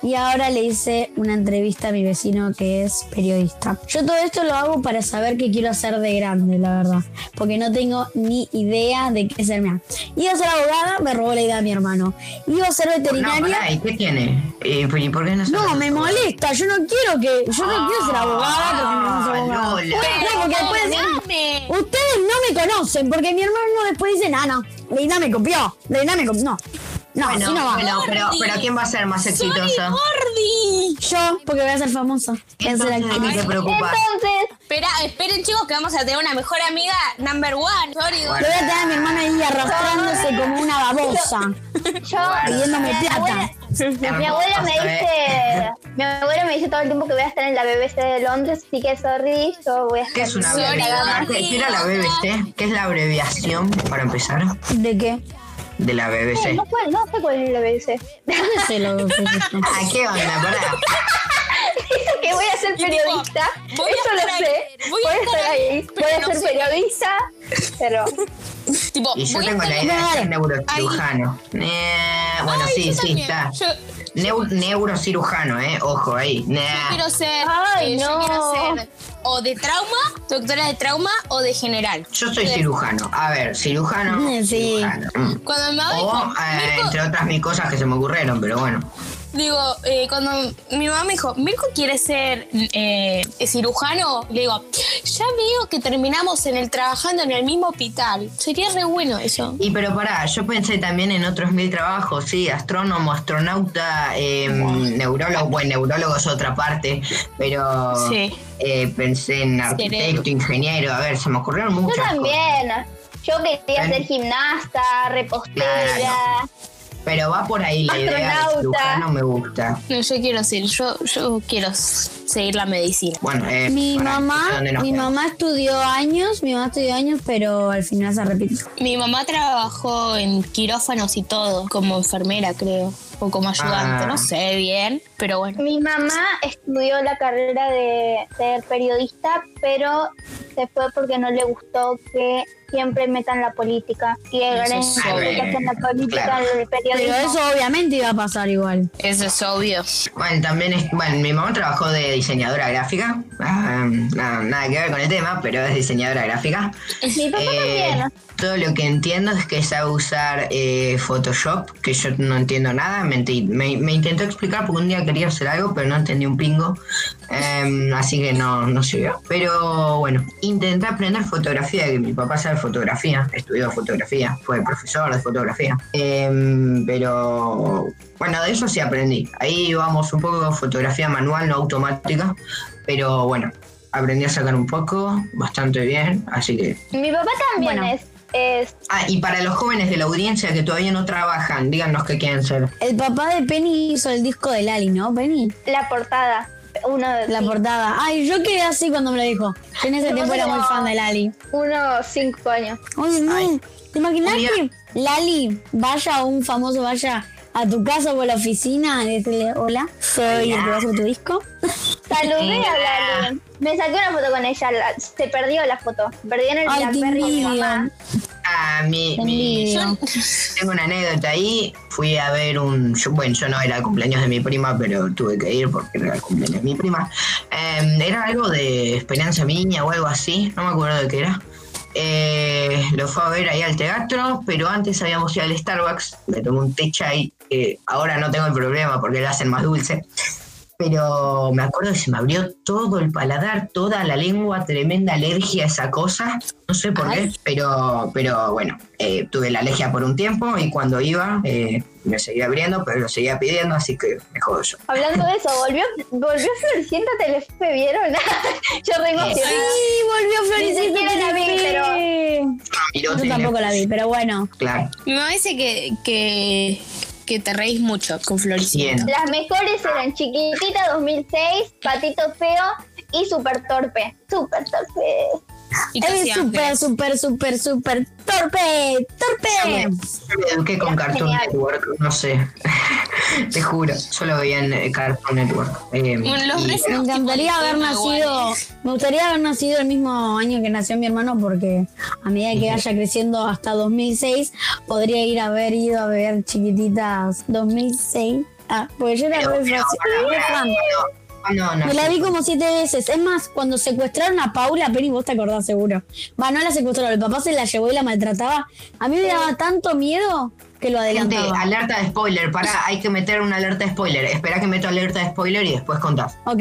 Speaker 4: y ahora le hice una entrevista a mi vecino que es periodista. Yo todo esto lo hago para saber qué quiero hacer de grande, la verdad, porque no tengo ni idea de qué ser. Mirá, Iba a ser abogada, me robó la idea mi hermano. Iba a ser
Speaker 5: No,
Speaker 4: veterinaria.
Speaker 5: pará, ¿y qué tiene? ¿Y por y por qué no se
Speaker 4: No, me molesta. Yo no quiero que. Yo no quiero ser abogada porque es
Speaker 5: Ah. Lola.
Speaker 4: No, porque después. Ustedes no me conocen porque mi hermano después dice, no, Leina me copió. Leina me copió. No. No,
Speaker 5: Bueno,
Speaker 4: así no va.
Speaker 5: bueno, pero, pero ¿quién va a ser más exitosa?
Speaker 6: Gordi.
Speaker 4: Yo, porque voy a ser famosa. Voy a ser
Speaker 5: Entonces, ¿de
Speaker 4: actriz.
Speaker 5: qué te preocupas?
Speaker 3: Entonces,
Speaker 6: Espera, esperen chicos que vamos a tener una mejor amiga number one. Sorry,
Speaker 4: Le voy a tener a mi hermana ahí arrastrándose como una babosa.
Speaker 3: yo.
Speaker 4: Pidiéndome
Speaker 3: mi
Speaker 4: plata.
Speaker 3: abuela- Mi abuela me dice, mi abuela me dice todo el tiempo que voy a estar en la BBC de Londres, así que sorry, yo voy a estar.
Speaker 5: ¿Qué es una
Speaker 6: Sorry,
Speaker 5: BBC?
Speaker 6: Gordi.
Speaker 5: ¿Qué era la BBC? ¿Qué es la abreviación, para empezar,
Speaker 4: ¿De qué?
Speaker 5: De la BBC?
Speaker 3: no, cuál- no sé cuál es la BBC.
Speaker 4: No sé es esto.
Speaker 5: Ah, ¿qué onda? Pará.
Speaker 3: Dice que voy a ser
Speaker 6: tipo,
Speaker 3: periodista,
Speaker 6: a
Speaker 3: eso lo
Speaker 6: ahí,
Speaker 3: sé.
Speaker 6: voy a
Speaker 3: Voy a
Speaker 6: estar ahí,
Speaker 3: ahí,
Speaker 6: pero
Speaker 3: voy a
Speaker 6: no
Speaker 3: ser
Speaker 6: sé.
Speaker 3: periodista, pero
Speaker 6: Tipo,
Speaker 5: Y yo
Speaker 6: voy a
Speaker 5: tengo la idea de ser neurocirujano. Eh, bueno,
Speaker 6: Ay,
Speaker 5: sí, sí,
Speaker 6: también.
Speaker 5: está.
Speaker 6: Yo,
Speaker 5: Neu- neurocirujano, eh. Ojo ahí.
Speaker 6: yo quiero ser,
Speaker 3: Ay,
Speaker 6: eh, yo quiero ser o de trauma, doctora de trauma o de general.
Speaker 5: Yo soy cirujano. A ver, cirujano.
Speaker 4: Sí.
Speaker 5: cirujano. Mm.
Speaker 6: Cuando mi mamá
Speaker 5: O, eh, entre otras mil cosas que se me ocurrieron, pero bueno.
Speaker 6: Digo, eh, cuando mi mamá me dijo, Mirko quiere ser eh, cirujano, le digo, ya veo que terminamos en el trabajando en el mismo hospital. Sería re bueno eso.
Speaker 5: Y pero pará, yo pensé también en otros mil trabajos, sí, astrónomo, astronauta, eh, neurólogo, bueno, neurólogo es otra parte, pero
Speaker 6: Sí.
Speaker 5: eh, pensé en arquitecto, ingeniero, a ver, se me ocurrieron
Speaker 3: yo
Speaker 5: muchas cosas.
Speaker 3: también. Yo quería
Speaker 5: Ven.
Speaker 3: ser gimnasta, repostera.
Speaker 5: Claro. Pero va por ahí la idea de
Speaker 3: Astronauta.
Speaker 5: cirujano, me gusta.
Speaker 6: No, yo quiero ser, yo, yo quiero seguir la medicina.
Speaker 5: Bueno, eh,
Speaker 4: Mi mamá, mi
Speaker 5: quedamos.
Speaker 4: mamá estudió años, mi mamá estudió años, pero al final se repitió.
Speaker 6: Mi mamá trabajó en quirófanos y todo, como enfermera creo, o como ayudante,
Speaker 5: Ah.
Speaker 6: no sé bien, pero bueno.
Speaker 3: Mi mamá estudió la carrera de ser periodista, pero se fue porque no le gustó que siempre metan la política. Y el
Speaker 6: Eso
Speaker 3: gran
Speaker 6: es
Speaker 3: metan la política
Speaker 5: Claro.
Speaker 3: en el periodismo.
Speaker 4: Pero eso obviamente iba a pasar igual.
Speaker 6: Eso es obvio.
Speaker 5: Bueno, también es, bueno, mi mamá trabajó de diseñadora gráfica, nada, nada que ver con el tema, pero es diseñadora gráfica.
Speaker 3: Mi papá
Speaker 5: Eh,
Speaker 3: también.
Speaker 5: todo lo que entiendo es que sabe usar eh, Photoshop, que yo no entiendo nada. Me, me- me intentó explicar porque un día quería hacer algo, pero no entendí un pingo. Em, así que no, no sirvió. Pero bueno, intenté aprender fotografía, que mi papá sabe fotografía, estudió fotografía, fue profesor de fotografía. Em, pero bueno, de eso sí aprendí. Ahí vamos un poco fotografía manual, no automática. Pero bueno, aprendí a sacar un poco, bastante bien, así que
Speaker 3: Mi papá también
Speaker 4: Bueno.
Speaker 3: es, es
Speaker 5: Ah, y para los jóvenes de la audiencia que todavía no trabajan, díganos qué quieren ser.
Speaker 4: El papá de Penny hizo el disco de Lali, ¿no, Penny?
Speaker 3: la portada. Uno de
Speaker 4: La
Speaker 3: sí,
Speaker 4: portada. Ay, yo quedé así cuando me lo dijo. Yo en ese tiempo era muy fan de Lali.
Speaker 3: unos cinco años.
Speaker 4: Oye, no.
Speaker 5: Ay.
Speaker 4: ¿Te imaginas que Lali vaya o un famoso vaya a tu casa o a la oficina decirle, hola, soy el que va a hacer tu disco?
Speaker 3: Saludé a Lali. Me saqué una foto con ella. la- se perdió la foto. Se perdió en el Blackberry de mi mamá.
Speaker 5: Ah, mi, mi-
Speaker 4: envidia.
Speaker 5: tengo una anécdota ahí. Fui a ver un. yo- bueno, yo no era el cumpleaños de mi prima, pero tuve que ir porque era el cumpleaños de mi prima. Eh, era algo de Esperanza Miña o algo así, no me acuerdo de qué era. Eh, lo fue a ver ahí al teatro, pero antes habíamos ido al Starbucks. Me tomé un té chai, que ahora no tengo el problema porque lo hacen más dulce. Pero me acuerdo que se me abrió todo el paladar, toda la lengua, tremenda alergia a esa cosa. No sé por qué, pero, pero bueno, eh, tuve la alergia por un tiempo y cuando iba eh, me seguía abriendo, pero lo seguía pidiendo, así que me jodo yo.
Speaker 3: Hablando de eso, volvió, volvió Floricienta Telefe, ¿vieron? Yo re emocionada.
Speaker 4: Sí, volvió Floricienta
Speaker 3: la vi.
Speaker 5: Miró
Speaker 4: Yo tampoco la vi, pero bueno.
Speaker 5: Claro,
Speaker 6: Mi mamá dice que, que, que te reís mucho con Floricienta.
Speaker 3: Las mejores eran Chiquitita 2006, Patito Feo y Super Torpe. Super Torpe.
Speaker 4: Es súper, súper, súper, súper torpe, torpe.
Speaker 5: Yo me eduqué con Cartoon
Speaker 3: genial.
Speaker 5: Network, no sé. Te juro, solo veía en eh, Cartoon Network. Eh, y-
Speaker 4: Me encantaría haber nacido,
Speaker 6: igual.
Speaker 4: me gustaría haber nacido el mismo año que nació mi hermano porque a medida que vaya creciendo hasta 2006 podría ir a haber ido a ver chiquititas 2006. Ah, porque yo era re,
Speaker 5: ¿Cuándo
Speaker 4: Me la vi como siete veces. Es más, cuando secuestraron a Paula, Penny, vos te acordás seguro. Va, no la secuestraron, el papá se la llevó y la maltrataba. A mí me daba tanto miedo que lo
Speaker 5: Gente,
Speaker 4: adelantaba.
Speaker 5: alerta de spoiler. Pará, hay que meter una alerta de spoiler. Espera que meto alerta de spoiler y después contás.
Speaker 4: Ok.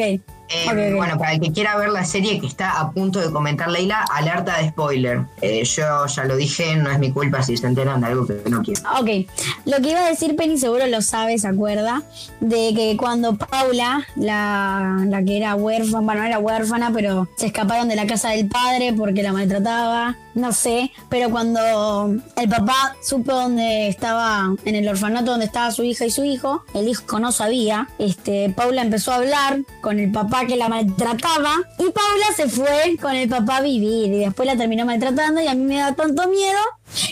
Speaker 5: Eh. Bueno, para el que quiera ver la serie que está a punto de comentar Leila, alerta de spoiler. Eh, yo ya lo dije, no es mi culpa si se enteran de algo que no quiero.
Speaker 4: Ok, lo que iba a decir Penny seguro lo sabe, se acuerda, de que cuando Paula, la, la que era huérfana, bueno, no era huérfana, pero se escaparon de la casa del padre porque la maltrataba, no sé, pero cuando el papá supo dónde estaba, en el orfanato donde estaba su hija y su hijo, el hijo no sabía, este, Paula empezó a hablar con el papá que la maltrataba y Paula se fue con el papá a vivir y después la terminó maltratando y a mí me da tanto miedo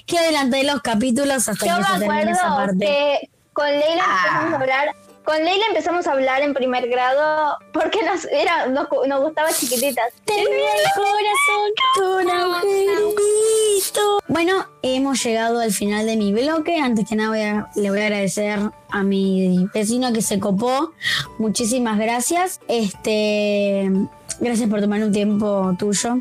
Speaker 4: que adelanté los capítulos hasta
Speaker 3: Yo
Speaker 4: que se
Speaker 3: me
Speaker 4: esa
Speaker 3: acuerdo
Speaker 4: parte.
Speaker 3: que con Leila
Speaker 5: Ah.
Speaker 3: empezamos a hablar. Con Leila empezamos a hablar en primer grado porque nos, era, nos, nos gustaba chiquititas.
Speaker 4: Tenía el corazón agujerito. Bueno, hemos llegado al final de mi bloque. Antes que nada a- le voy a agradecer a mi vecino que se copó. Muchísimas gracias. Este, gracias por tomar un tiempo tuyo.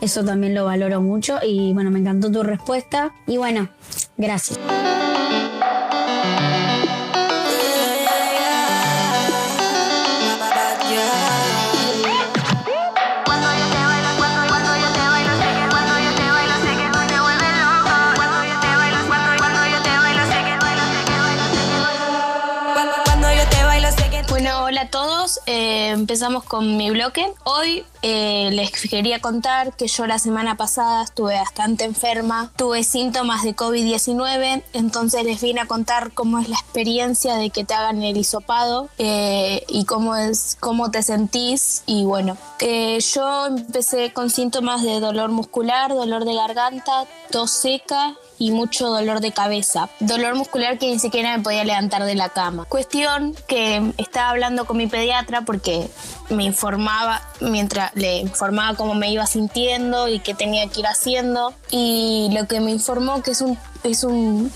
Speaker 4: Eso también lo valoro mucho y bueno, me encantó tu respuesta. Y bueno, gracias.
Speaker 6: Empezamos con mi bloque. Hoy eh, les quería contar que yo la semana pasada estuve bastante enferma, tuve síntomas de COVID-19, entonces les vine a contar cómo es la experiencia de que te hagan el hisopado eh, y cómo es cómo te sentís. Y bueno, eh, yo empecé con síntomas de dolor muscular, dolor de garganta, tos seca y mucho dolor de cabeza. Dolor muscular que ni siquiera me podía levantar de la cama. Cuestión que estaba hablando con mi pediatra porque me informaba mientras le informaba cómo me iba sintiendo y qué tenía que ir haciendo y lo que me informó que es un es un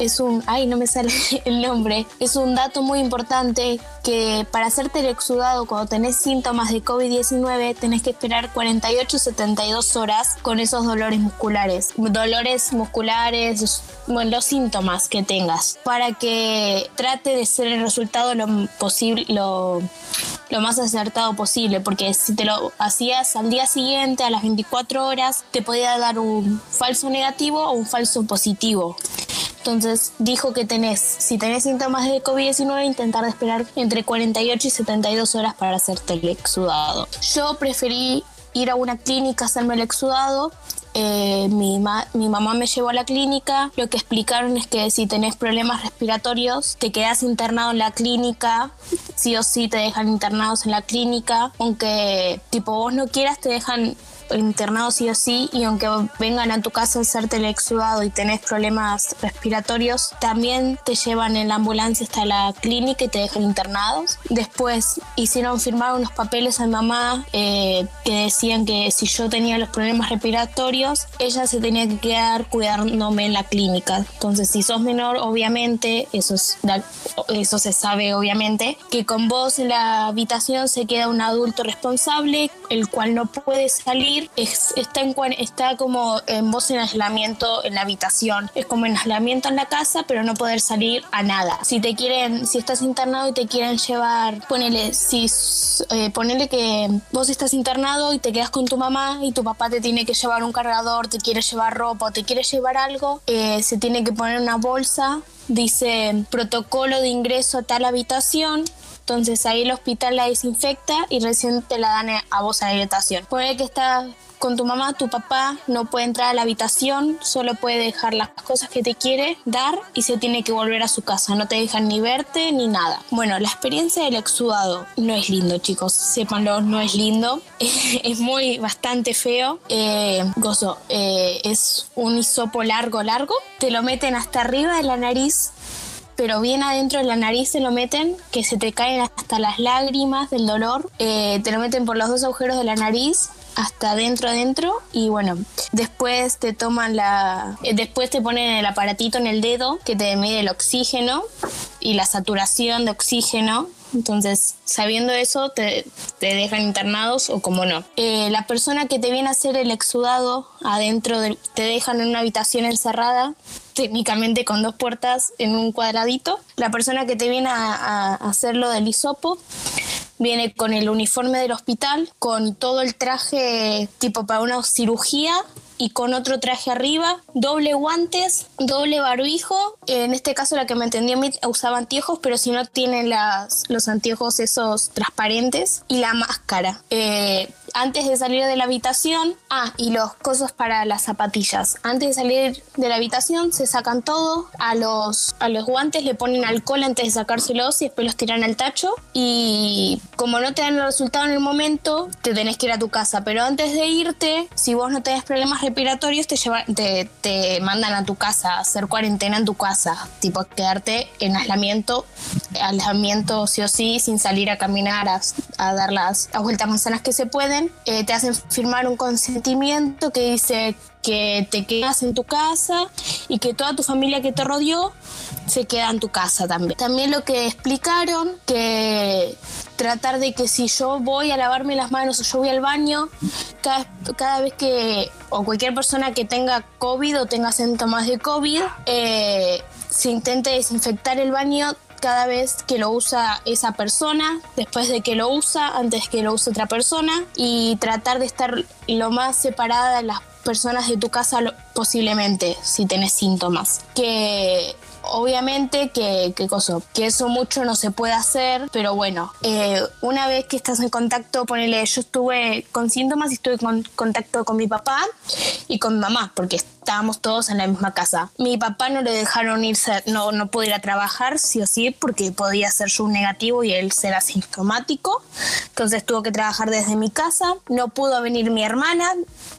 Speaker 6: es un, ay, no me sale el nombre, es un dato muy importante que para hacerte el exudado cuando tenés síntomas de COVID-19 tenés que esperar 48-72 horas con esos dolores musculares, dolores musculares, bueno, los síntomas que tengas, para que trate de ser el resultado lo posible, lo, lo más acertado posible, porque si te lo hacías al día siguiente, a las 24 horas, te podía dar un falso negativo o un falso positivo. Entonces dijo que tenés, si tenés síntomas de COVID-19, intentar esperar entre 48 y 72 horas para hacerte el exudado. Yo preferí ir a una clínica a hacerme el exudado. Eh, mi, ma- mi mamá me llevó a la clínica. Lo que explicaron es que si tenés problemas respiratorios, te quedas internado en la clínica. Sí o sí te dejan internados en la clínica. Aunque tipo vos no quieras, te dejan internado sí o sí y aunque vengan a tu casa a hacerte el exudado y tenés problemas respiratorios, también te llevan en la ambulancia hasta la clínica y te dejan internados. Después hicieron firmar unos papeles a mi mamá eh, que decían que si yo tenía los problemas respiratorios, ella se tenía que quedar cuidándome en la clínica. Entonces, si sos menor, obviamente, eso, es, eso se sabe obviamente, que con vos en la habitación se queda un adulto responsable, el cual no puede salir es- está, en, está como en vos en aislamiento en la habitación. Es como en aislamiento en la casa, pero no poder salir a nada. Si te quieren, si estás internado y te quieren llevar, ponele, si, eh, ponele que vos estás internado y te quedas con tu mamá y tu papá te tiene que llevar un cargador, te quiere llevar ropa o te quiere llevar algo, eh, se tiene que poner una bolsa, dice protocolo de ingreso a tal habitación entonces ahí el hospital la desinfecta y recién te la dan a vos a la habitación. Puede que estás con tu mamá, tu papá no puede entrar a la habitación, solo puede dejar las cosas que te quiere dar y se tiene que volver a su casa. No te dejan ni verte ni nada. Bueno, la experiencia del exudado no es lindo, chicos. Sépanlo, no es lindo. es muy bastante feo. Eh, gozo, eh, es un hisopo largo, largo. Te lo meten hasta arriba de la nariz pero bien adentro de la nariz te lo meten, que se te caen hasta las lágrimas del dolor, eh, te lo meten por los dos agujeros de la nariz hasta adentro adentro y bueno, después te toman la eh, después te ponen el aparatito en el dedo que te mide el oxígeno y la saturación de oxígeno. Entonces, sabiendo eso, te, te dejan internados o como no. Eh, la persona que te viene a hacer el exudado adentro, te dejan en una habitación encerrada, técnicamente con dos puertas en un cuadradito. La persona que te viene a, a hacerlo del hisopo viene con el uniforme del hospital, con todo el traje tipo para una cirugía y con otro traje arriba, doble guantes, doble barbijo. En este caso la que me entendió a mí usaba anteojos, pero si no tiene las, los anteojos esos transparentes y la máscara. Eh, antes de salir de la habitación, ah, y los cosos para las zapatillas. Antes de salir de la habitación se sacan todo, a los, a los guantes le ponen alcohol antes de sacárselos y después los tiran al tacho y como no te dan el resultado en el momento, te tenés que ir a tu casa, pero antes de irte, si vos no tenés problemas respiratorios, te, lleva- te, te mandan a tu casa, a hacer cuarentena en tu casa, tipo quedarte en aislamiento, aislamiento sí o sí, sin salir a caminar, a, a dar las, las vueltas más sanas que se pueden. Eh, te hacen firmar un consentimiento que dice que te quedas en tu casa y que toda tu familia que te rodeó se queda en tu casa también. También lo que explicaron, que tratar de que si yo voy a lavarme las manos o yo voy al baño, cada, cada vez que, o cualquier persona que tenga COVID o tenga síntomas de COVID, eh, se intente desinfectar el baño cada vez que lo usa esa persona, después de que lo usa, antes que lo use otra persona y tratar de estar lo más separada de las personas de tu casa posiblemente si tenés síntomas. Que obviamente que, que, cosa, que eso mucho no se puede hacer, pero bueno, eh, una vez que estás en contacto, ponele, yo estuve con síntomas y estuve en contacto con mi papá y con mamá, porque estábamos todos en la misma casa. Mi papá no le dejaron irse, no, no pudo ir a trabajar, sí o sí, porque podía ser yo negativo y él ser asintomático. Entonces tuvo que trabajar desde mi casa. No pudo venir mi hermana,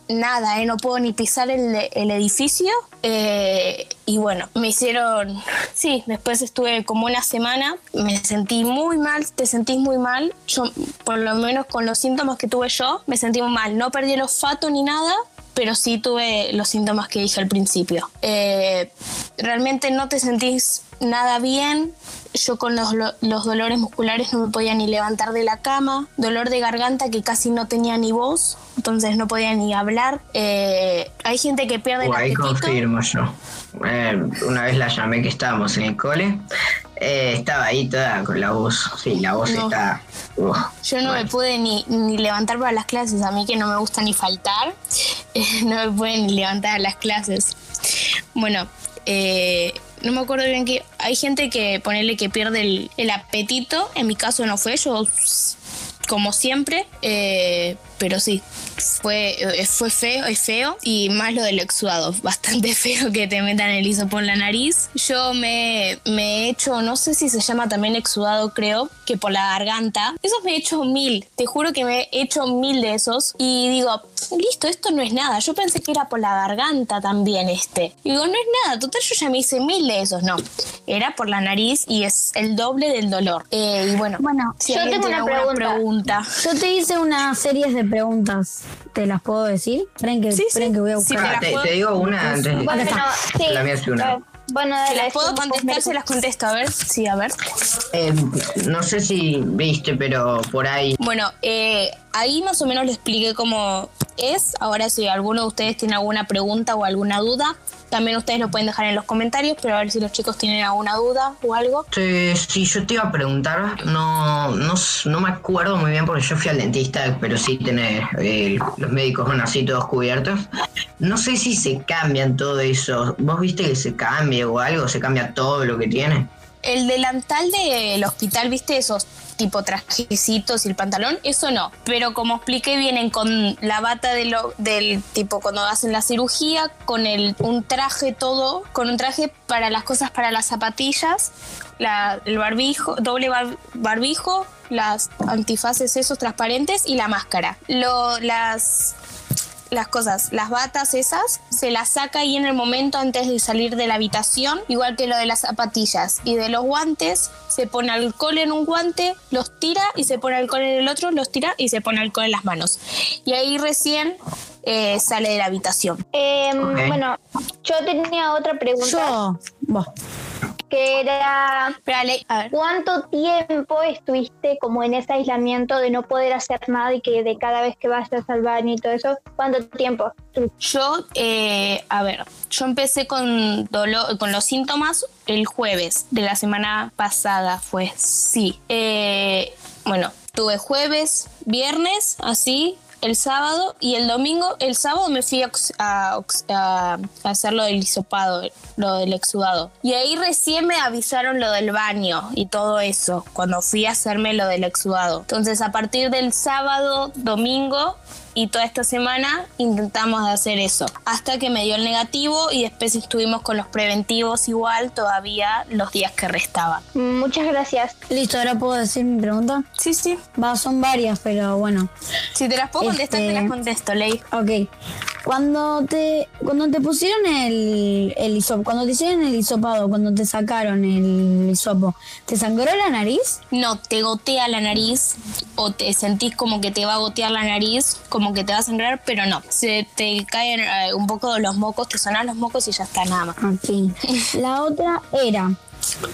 Speaker 6: nada, ¿eh? no pudo ni pisar el, el edificio. Eh, y bueno, me hicieron, sí, después estuve como una semana, me sentí muy mal, te sentís muy mal. Yo, por lo menos con los síntomas que tuve yo, me sentí muy mal. No perdí el olfato ni nada, pero sí tuve los síntomas que dije al principio. Eh, realmente no te sentís nada bien. Yo con los, los, dolores musculares no me podía ni levantar de la cama. Dolor de garganta que casi no tenía ni voz, entonces no podía ni hablar. Eh, hay gente que pierde
Speaker 5: Uh,
Speaker 6: el
Speaker 5: ahí
Speaker 6: apetito.
Speaker 5: confirmo yo. Eh, una vez la llamé que estábamos en el cole. Eh, estaba ahí toda con la voz. Sí, la voz
Speaker 6: No.
Speaker 5: está.
Speaker 6: Yo no me pude ni, ni levantar para las clases, a mí que no me gusta ni faltar, no me pude ni levantar a las clases. Bueno, eh, no me acuerdo bien que hay gente que ponerle que pierde el, el apetito, en mi caso no fue, yo como siempre, eh, pero sí, fue, eh, fue feo, es feo, y más lo del exudado, bastante feo que te metan el hisopo en la nariz. Yo me, me he hecho, no sé si se llama también exudado, creo, que por la garganta. Esos me he hecho mil, te juro que me he hecho mil de esos, y digo, listo, esto no es nada. Yo pensé que era por la garganta también este. Y digo, no es nada, total, yo ya me hice mil de esos, no. Era por la nariz y es el doble del dolor. Eh, y bueno,
Speaker 4: Bueno,
Speaker 6: si
Speaker 3: yo tengo una pregunta.
Speaker 6: pregunta.
Speaker 4: Yo te hice una serie de preguntas. ¿Te las puedo decir? Esperen que,
Speaker 6: Sí,
Speaker 4: que voy a buscar.
Speaker 6: te
Speaker 5: Ah, te,
Speaker 6: puedo-
Speaker 5: te digo una antes.
Speaker 3: Bueno.
Speaker 5: La mía es una.
Speaker 3: Bueno,
Speaker 6: Si
Speaker 3: dale,
Speaker 6: las puedo contestar,
Speaker 3: me-
Speaker 6: se las contesto. A ver, sí, a ver.
Speaker 5: Eh, no sé si viste, pero por ahí.
Speaker 6: Bueno, eh, ahí más o menos le expliqué cómo es. Ahora, si alguno de ustedes tiene alguna pregunta o alguna duda, también ustedes lo pueden dejar en los comentarios, pero a ver si los chicos tienen alguna duda o algo.
Speaker 5: Sí, yo te iba a preguntar, no, no, no me acuerdo muy bien porque yo fui al dentista, pero sí eh, los médicos van así todos cubiertos. No sé si se cambian todo eso. ¿Vos viste que se cambia o algo? ¿Se cambia todo lo que tiene?
Speaker 6: El delantal del hospital, ¿viste? Esos tipo trajecitos y el pantalón, eso no. Pero como expliqué, vienen con la bata de lo- del tipo cuando hacen la cirugía, con el, un traje todo, con un traje para las cosas para las zapatillas, la- el barbijo, doble bar- barbijo, las antifaces esos transparentes y la máscara. Lo, las las cosas, las batas esas, se las saca ahí en el momento antes de salir de la habitación, igual que lo de las zapatillas. Y de los guantes, se pone alcohol en un guante, los tira y se pone alcohol en el otro, los tira y se pone alcohol en las manos. Y ahí recién eh, sale de la habitación.
Speaker 3: Em. Bueno, yo tenía otra pregunta
Speaker 4: Yo, vos.
Speaker 3: Que era
Speaker 6: Espérale, a ver.
Speaker 3: ¿cuánto tiempo estuviste como en ese aislamiento de no poder hacer nada y que de cada vez que vayas al baño y todo eso? ¿Cuánto tiempo?
Speaker 6: Yo, eh, a ver, yo empecé con dolor, con los síntomas el jueves de la semana pasada, fue, sí. Eh, bueno, tuve jueves, viernes, así, el sábado y el domingo, el sábado me fui a, a hacer lo del hisopado, lo del exudado. Y ahí recién me avisaron lo del baño y todo eso, cuando fui a hacerme lo del exudado. Entonces, a partir del sábado, domingo, y toda esta semana intentamos de hacer eso hasta que me dio el negativo y después estuvimos con los preventivos igual todavía los días que restaban.
Speaker 3: Muchas gracias.
Speaker 4: Listo, ahora puedo decir mi pregunta.
Speaker 6: Sí, sí.
Speaker 4: Va, son varias, pero bueno.
Speaker 6: Si te las puedo contestar,
Speaker 4: Este-
Speaker 6: te las contesto, Ley.
Speaker 4: Ok. Cuando te, cuando te pusieron el, el hisopo, cuando te hicieron el hisopado, cuando te sacaron el hisopo, ¿te sangró la nariz?
Speaker 6: No, te gotea la nariz o te sentís como que te va a gotear la nariz, como que te va a sangrar, pero no. Se te caen eh, un poco los mocos, te sonan los mocos y ya está nada más.
Speaker 4: Ok. La otra era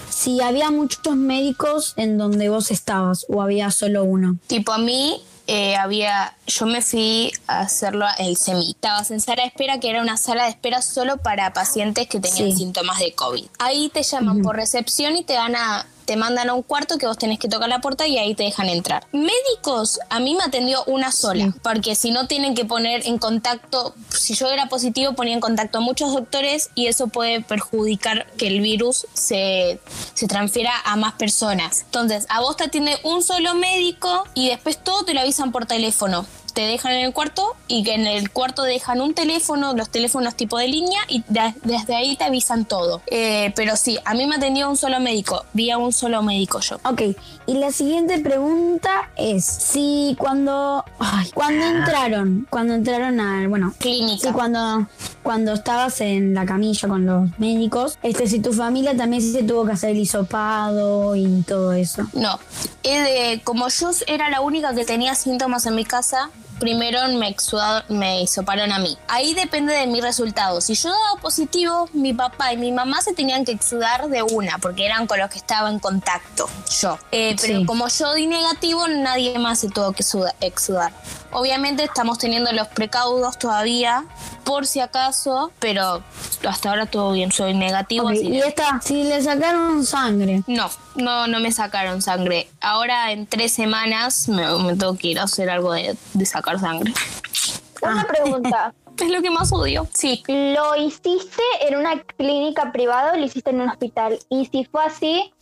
Speaker 4: si había muchos médicos en donde vos estabas o había solo uno.
Speaker 6: Tipo, a mí eh, había. Yo me fui a hacerlo el semi. Estabas en sala de espera, que era una sala de espera solo para pacientes que tenían
Speaker 4: Sí.
Speaker 6: síntomas de COVID. Ahí te llaman por recepción y te van a. Te mandan a un cuarto que vos tenés que tocar la puerta y ahí te dejan entrar. Médicos, a mí me atendió una sola, porque si no tienen que poner en contacto, si yo era positivo, ponía en contacto a muchos doctores y eso puede perjudicar que el virus se, se transfiera a más personas. Entonces, a vos te atiende un solo médico y después todo te lo avisan por teléfono. Te dejan en el cuarto y que en el cuarto dejan un teléfono, los teléfonos tipo de línea y de- desde ahí te avisan todo. Eh, pero sí, a mí me atendió un solo médico, vi a un solo médico yo.
Speaker 4: Ok, y la siguiente pregunta es si cuando ay, cuando entraron, cuando entraron al, bueno,
Speaker 6: Clínica.
Speaker 4: si cuando cuando estabas en la camilla con los médicos, este si tu familia también se tuvo que hacer el hisopado y todo eso.
Speaker 6: No, de, como yo era la única que tenía síntomas en mi casa, primero me, me hisoparon a mí. Ahí depende de mi resultado. Si yo daba positivo, mi papá y mi mamá se tenían que exudar de una, porque eran con los que estaba en contacto yo. Eh, pero
Speaker 4: Sí.
Speaker 6: como yo di negativo, nadie más se tuvo que exudar. Obviamente estamos teniendo los precaudos todavía, por si acaso, pero hasta ahora todo bien. Soy negativo.
Speaker 4: Y esta, si le sacaron sangre,
Speaker 6: no, no, no me sacaron sangre. Ahora en tres semanas me, me tengo que ir a hacer algo de, de sacar sangre.
Speaker 3: Una pregunta.
Speaker 6: Es lo que más odio. Sí.
Speaker 3: ¿Lo hiciste en una clínica privada o lo hiciste en un hospital? Y si fue así,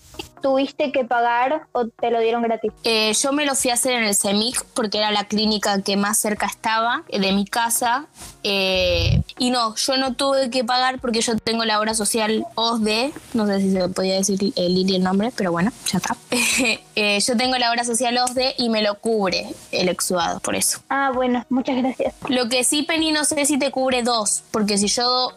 Speaker 3: ¿tuviste que pagar o te lo dieron gratis?
Speaker 6: Eh, yo me lo fui a hacer en el CEMIC porque era la clínica que más cerca estaba de mi casa. Eh, y no, yo no tuve que pagar porque yo tengo la obra social OSDE. No sé si se podía decir eh, Lili el nombre, pero bueno, ya está. Eh, yo tengo la obra social OSDE y me lo cubre el exudado, por eso.
Speaker 3: Ah, bueno, muchas gracias.
Speaker 6: Lo que sí, Penny, no sé si te cubre dos, porque si yo,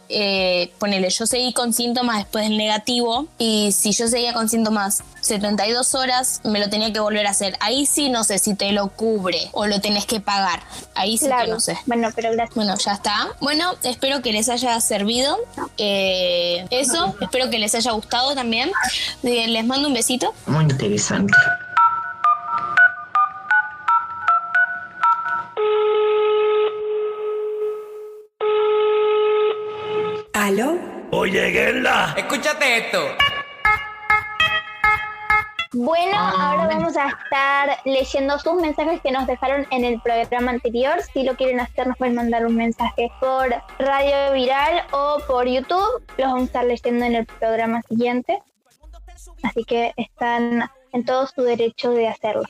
Speaker 6: ponele, yo seguí con síntomas después del negativo, y si yo seguía con síntomas 72 horas, me lo tenía que volver a hacer. Ahí sí no sé si te lo cubre o lo tenés que pagar. Ahí sí que
Speaker 3: Claro.
Speaker 6: no sé.
Speaker 3: Bueno, pero gracias.
Speaker 6: Bueno, ya está. Bueno, espero que les haya servido eh, eso. Espero que les haya gustado también. Eh, Les mando un besito.
Speaker 5: Muy interesante.
Speaker 9: ¿Aló?
Speaker 10: Oye, Gerla.
Speaker 9: Escúchate esto.
Speaker 3: Bueno, ahora vamos a estar leyendo sus mensajes que nos dejaron en el programa anterior. Si lo quieren hacer, nos pueden mandar un mensaje por Radio Viral o por YouTube. Los vamos a estar leyendo en el programa siguiente. Así que están en todo su derecho de hacerlo.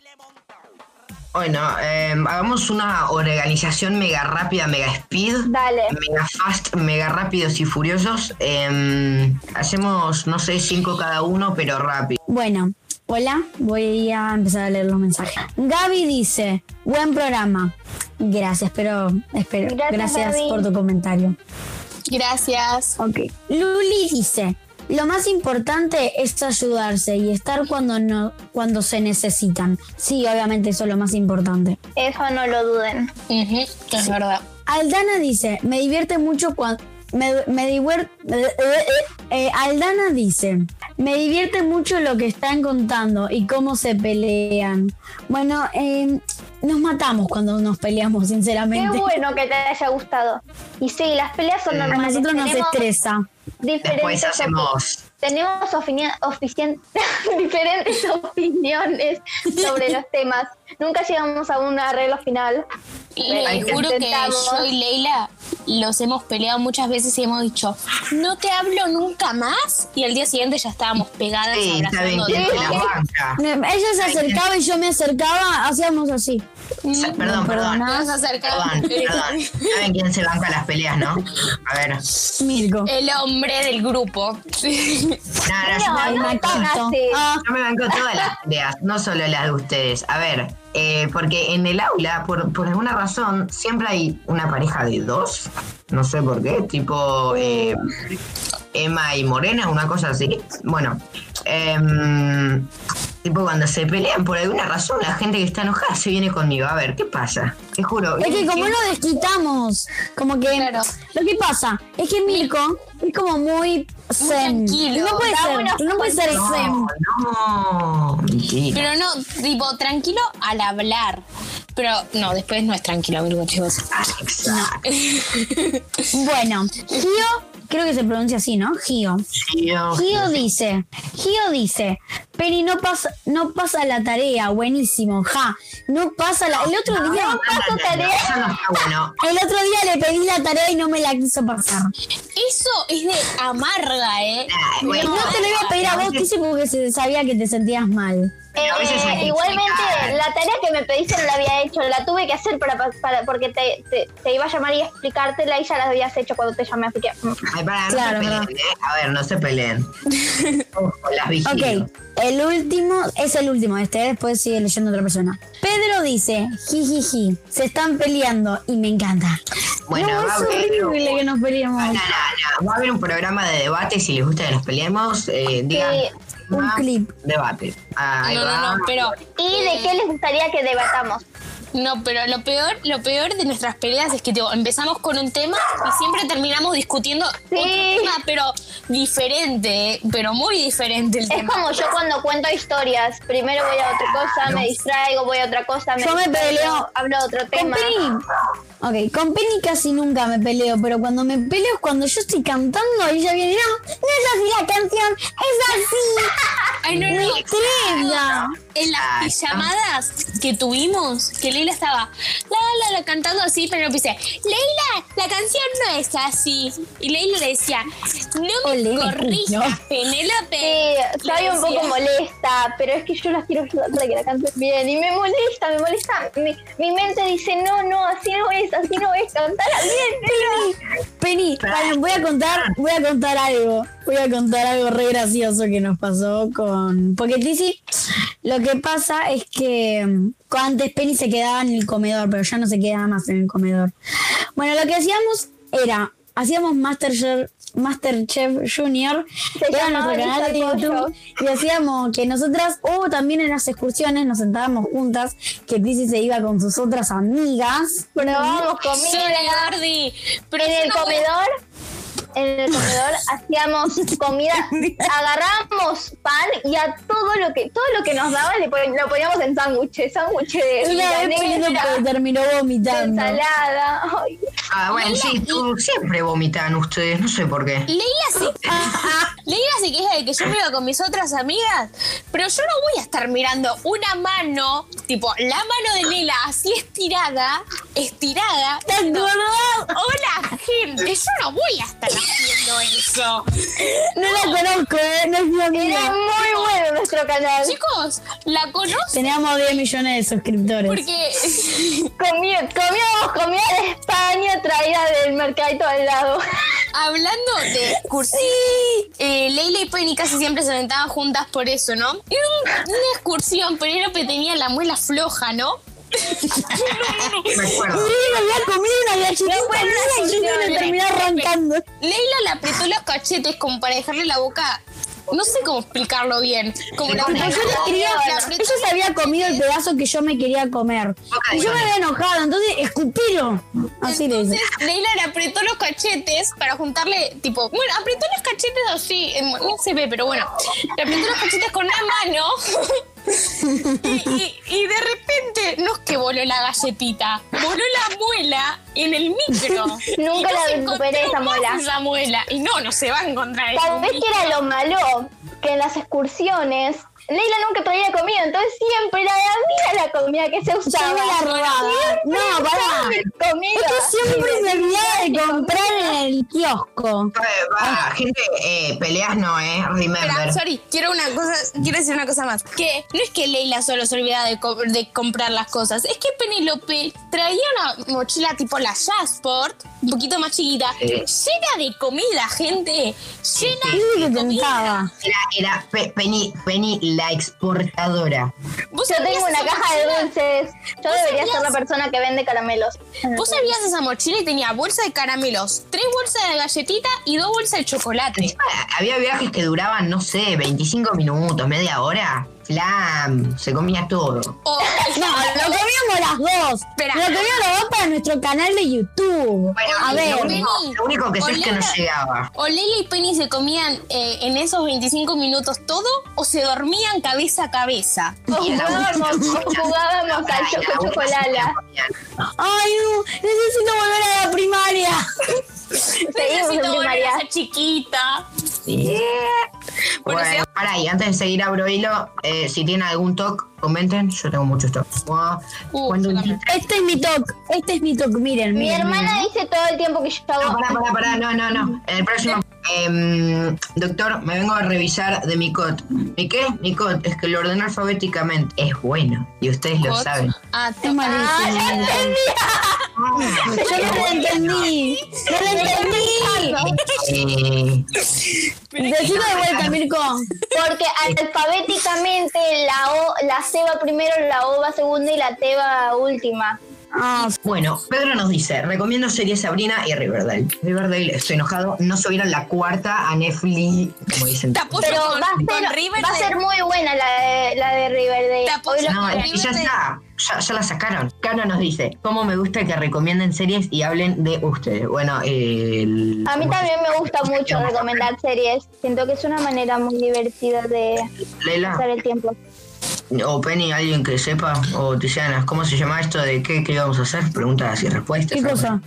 Speaker 5: Bueno, eh, hagamos una organización mega rápida, mega speed.
Speaker 3: Dale.
Speaker 5: Mega fast, mega rápidos y furiosos. Eh, hacemos, no sé, cinco cada uno, pero rápido.
Speaker 4: Bueno, hola, voy a empezar a leer los mensajes. Gaby dice, buen programa. Gracias, pero espero.
Speaker 3: Gracias,
Speaker 4: por tu comentario.
Speaker 6: Gracias.
Speaker 4: Ok. Luli dice, lo más importante es ayudarse y estar cuando no, cuando se necesitan. Sí, obviamente eso es lo más importante.
Speaker 3: Eso no lo duden.
Speaker 6: Es verdad.
Speaker 4: Aldana dice, me divierte mucho cuando... Me, me divier- eh, eh, eh, Aldana dice, me divierte mucho lo que están contando y cómo se pelean. Bueno, eh, nos matamos cuando nos peleamos,
Speaker 3: Qué
Speaker 4: sinceramente.
Speaker 3: bueno que te haya gustado. Y sí, las peleas son
Speaker 5: Sí.
Speaker 4: A
Speaker 3: normales.
Speaker 4: nosotros nos
Speaker 3: Tenemos
Speaker 4: estresa.
Speaker 3: diferentes
Speaker 5: Después hacemos.
Speaker 3: Tenemos diferentes opiniones sobre los temas. Nunca llegamos a un arreglo final.
Speaker 6: Le
Speaker 5: Hay que
Speaker 6: juro que yo y Leila los hemos peleado muchas veces y hemos dicho, no te hablo nunca más. Y al día siguiente ya estábamos pegadas
Speaker 5: Sí, está bien,
Speaker 6: abrazando.
Speaker 4: Ella se acercaba y yo me acercaba, hacíamos así.
Speaker 5: Perdón, perdón.
Speaker 4: perdonás.
Speaker 6: Nos acercamos.
Speaker 5: Perdón, perdón. ¿Saben quién se banca las peleas, no? A ver.
Speaker 4: Mirko.
Speaker 6: El hombre del grupo.
Speaker 5: no, yo me.
Speaker 4: Ah,
Speaker 5: yo me banco todas las peleas, no solo las de ustedes. A ver, eh, porque en el aula, por, por alguna razón, siempre hay una pareja de dos. No sé por qué, tipo eh, Emma y Morena, una cosa así. Bueno, em, tipo cuando se pelean por alguna razón, la gente que está enojada se viene conmigo. A ver, ¿qué pasa? Te juro.
Speaker 4: es que como lo desquitamos, como que
Speaker 6: Claro.
Speaker 4: lo que pasa es que Mirko es como muy zen.
Speaker 6: tranquilo.
Speaker 4: No puede ser, no puede ser
Speaker 5: No,
Speaker 4: zen.
Speaker 5: no, mentira.
Speaker 6: Pero no, tipo, tranquilo al hablar. Pero no, después no es tranquilo, amigo, chicos.
Speaker 5: Ah, exacto.
Speaker 4: Bueno, Gio, creo que se pronuncia así, ¿no? Gio. Gio dice, Gio dice, Peri no pasa, no pasa la tarea, buenísimo, ja, no pasa la, el otro día,
Speaker 5: no, no, no, no, Eso no está bueno.
Speaker 4: el otro día le pedí la tarea y no me la quiso pasar.
Speaker 6: Eso es de amarga, ¿eh?
Speaker 5: Ay,
Speaker 4: Y
Speaker 5: bueno,
Speaker 4: no te lo iba a pedir a vos, Tizi, porque se sabía que te sentías mal.
Speaker 3: Eh,
Speaker 5: que
Speaker 3: igualmente, la tarea que me pediste no la había hecho, la tuve que hacer para, para porque te, te, te iba a llamar y explicártela y ya la habías hecho cuando te llamé, así que mm,
Speaker 5: Ay, para, no
Speaker 4: Claro,
Speaker 5: se peleen. ¿eh? A ver, no se peleen. Ojo, las vigilo.
Speaker 4: Ok, el último, es el último este, después sigue leyendo otra persona. Pedro dice, jijiji, se están peleando y me encanta.
Speaker 5: Bueno,
Speaker 4: no, es
Speaker 5: haber-
Speaker 4: horrible que nos peleemos.
Speaker 5: No, no, no. Va a haber un programa de debate. Si les gusta que nos peleemos, eh, digan.
Speaker 3: Sí,
Speaker 4: un clip.
Speaker 5: Debate. Ahí
Speaker 6: No,
Speaker 5: va.
Speaker 6: no, no, pero
Speaker 3: ¿Y de qué les gustaría que debatamos?
Speaker 6: No, pero lo peor, lo peor de nuestras peleas es que tipo, empezamos con un tema y siempre terminamos discutiendo
Speaker 3: Sí.
Speaker 6: otro tema, pero diferente, ¿eh? pero muy diferente el
Speaker 3: Es
Speaker 6: tema.
Speaker 3: como yo cuando cuento historias. Primero voy a otra cosa, me distraigo, voy a otra cosa, me
Speaker 4: Yo me
Speaker 3: distraigo,
Speaker 4: peleo.
Speaker 3: hablo de otro
Speaker 4: Con
Speaker 3: tema.
Speaker 4: Penny. Ok, con Penny casi nunca me peleo, pero cuando me peleo es cuando yo estoy cantando y ella viene, no, no es así la canción, es así.
Speaker 6: Ay, no, no. En las
Speaker 5: Ay,
Speaker 6: pijamadas que tuvimos, que Leila estaba la, la, la, cantando así, pero yo pensé, Leila, la canción no es así. Y Leila le decía, no me
Speaker 4: Ole,
Speaker 6: corrijas,
Speaker 4: no.
Speaker 6: Penélope.
Speaker 3: Sí,
Speaker 6: Le
Speaker 3: un poco molesta, pero es que yo las quiero ayudar para que la canten bien. Y me molesta, me molesta. Mi, mi mente dice, no, no, así no es, así no es, cantala bien.
Speaker 4: Penny, paren, voy a contar, voy a contar algo. Voy a contar algo re gracioso que nos pasó con. Porque Tizi, lo que pasa es que mm, antes Penny se quedaba en el comedor, pero ya no se quedaba más en el comedor. Bueno, lo que hacíamos era, hacíamos Masterchef, Masterchef Junior,
Speaker 3: Se
Speaker 4: era nuestro canal de YouTube, y hacíamos que nosotras, o también en las excursiones, nos sentábamos juntas, que Tizi se iba con sus otras amigas.
Speaker 3: Probábamos comida.
Speaker 6: Pero
Speaker 3: En el comedor, en el comedor hacíamos comida, agarrábamos pan y a todo lo que todo lo que nos daban le pon- lo poníamos en sándwiches, sándwiches de
Speaker 4: Una vez terminó vomitando.
Speaker 3: ensalada. Ay,
Speaker 5: Ah, bueno, sí, tú siempre vomitan ustedes, no sé por qué.
Speaker 6: Leila se, Leila se queja de que yo me iba con mis otras amigas, pero yo no voy a estar mirando una mano, tipo la mano de Leila así estirada, estirada.
Speaker 4: ¿Te acordás?
Speaker 6: Hola, gente, yo no voy a estar haciendo eso.
Speaker 4: No la conozco, ¿eh? No es mi
Speaker 3: Era muy bueno nuestro canal.
Speaker 6: Chicos, la conocen
Speaker 4: Teníamos 10 millones de suscriptores.
Speaker 6: porque
Speaker 3: Comí- comíamos comida de España traída del mercadito al lado.
Speaker 6: hablando de excursión, eh, Leila y Penny casi siempre se sentaban juntas por eso, ¿no? Era un- una excursión, Penélope tenía la muela floja, ¿no?
Speaker 5: Me acuerdo.
Speaker 4: Y me había comido una galletita mía y yo me terminé.
Speaker 6: Leila le apretó los cachetes como para dejarle la boca. No sé cómo explicarlo bien. Como la
Speaker 4: Porque yo le quería,
Speaker 6: le
Speaker 4: ella se había comido el pedazo que yo me quería comer. Y yo me había enojado, entonces escupilo. Así le dice.
Speaker 6: Entonces Leila le apretó los cachetes para juntarle, tipo, bueno, apretó los cachetes así, no se ve, pero bueno, le apretó los cachetes con una mano y, y- y de repente, no es que voló la galletita, voló la muela en el micro.
Speaker 3: Nunca la recuperé esa muela.
Speaker 6: Esa muela. Y no, no se va a encontrar
Speaker 3: Tal vez que era lo malo, que en las excursiones Leila nunca traía comida, entonces siempre era de amiga la comida que se usaba.
Speaker 4: Yo me la robaba. No, pará.
Speaker 3: Comida.
Speaker 4: Yo siempre me olvidaba de comprar en el kiosco.
Speaker 5: Va, gente, eh, peleas no, eh. Remember.
Speaker 6: Espera, sorry, quiero una cosa, quiero decir una cosa más. Que no es que Leila solo se olvidaba de, co- de comprar las cosas, es que Penelope traía una mochila tipo la Jazzport, un poquito más chiquita,
Speaker 5: Sí.
Speaker 6: llena de comida, gente. Llena
Speaker 4: Sí, que
Speaker 6: de comida.
Speaker 5: Era, era Pe- Penny, Penny la exportadora.
Speaker 6: ¿Vos
Speaker 3: Yo tengo una caja de dulces. Yo debería ser la persona que vende caramelos.
Speaker 6: Vos sabías esa mochila y tenía bolsa de caramelos, tres bolsas de galletita y dos bolsas de chocolate.
Speaker 5: Había viajes que duraban, no sé, 25 minutos, media hora. Flam, se comía todo.
Speaker 6: O-
Speaker 4: No, lo comíamos las dos.
Speaker 6: Espera.
Speaker 4: Lo comíamos las dos para nuestro canal de YouTube.
Speaker 5: Bueno,
Speaker 4: A
Speaker 5: lo
Speaker 4: ver.
Speaker 5: único, lo único que sé es que no llegaba.
Speaker 6: O Leila y Penny se comían eh, en esos 25 minutos todo o se dormían cabeza a cabeza.
Speaker 3: O jugábamos, jugábamos al
Speaker 5: y a la
Speaker 3: choco
Speaker 5: última se
Speaker 3: chocolala.
Speaker 5: comían.
Speaker 4: Ay, no, necesito volver a la primaria.
Speaker 6: Necesito volver a ser chiquita.
Speaker 5: Sí.
Speaker 6: Bueno,
Speaker 5: Bueno,
Speaker 6: si-
Speaker 5: ahora y antes de seguir a Broilo, eh, si tienen algún talk, comenten. Yo tengo muchos talks. Wow.
Speaker 6: Uh.
Speaker 4: Este es mi talk. Este es mi talk. Miren,
Speaker 3: Mi
Speaker 4: miren,
Speaker 3: hermana
Speaker 4: miren.
Speaker 3: dice todo el tiempo que yo
Speaker 5: No,
Speaker 3: hago.
Speaker 5: pará, pará, pará, no, no, no. En el próximo. Em, doctor, me vengo a revisar de mi COT. ¿Mi qué? Mi COT es que lo ordené alfabéticamente. Es bueno. Y ustedes lo saben.
Speaker 6: Ah,
Speaker 4: Es malísimo. Yo no lo entendí. No lo entendí.
Speaker 5: Eh,
Speaker 4: Decilo de vuelta, Mirko.
Speaker 3: Porque alfabéticamente la O, la C va primero, la O va segunda y la T va última.
Speaker 4: Ah,
Speaker 5: bueno, Pedro nos dice: Recomiendo series Sabrina y Riverdale. Riverdale, estoy enojado. No subieron la cuarta a Netflix, como dicen.
Speaker 6: Te apoyo
Speaker 3: Pero
Speaker 6: con,
Speaker 3: va a,
Speaker 6: con
Speaker 3: ser,
Speaker 6: Riverdale.
Speaker 3: va a ser muy buena la de, la de Riverdale.
Speaker 6: Te apoyo
Speaker 5: No,
Speaker 6: con
Speaker 5: ya está. Ya, ya la sacaron. Cano nos dice: ¿Cómo me gusta que recomienden series y hablen de ustedes? Bueno, el-
Speaker 3: A mí también me gusta mucho recomendar series. Siento que es una manera muy divertida de
Speaker 5: Leila.
Speaker 3: pasar el tiempo.
Speaker 5: O Penny, alguien que sepa, o Tiziana, ¿cómo se llama esto de qué, qué íbamos a hacer? Preguntas y respuestas.
Speaker 4: ¿Qué cosa?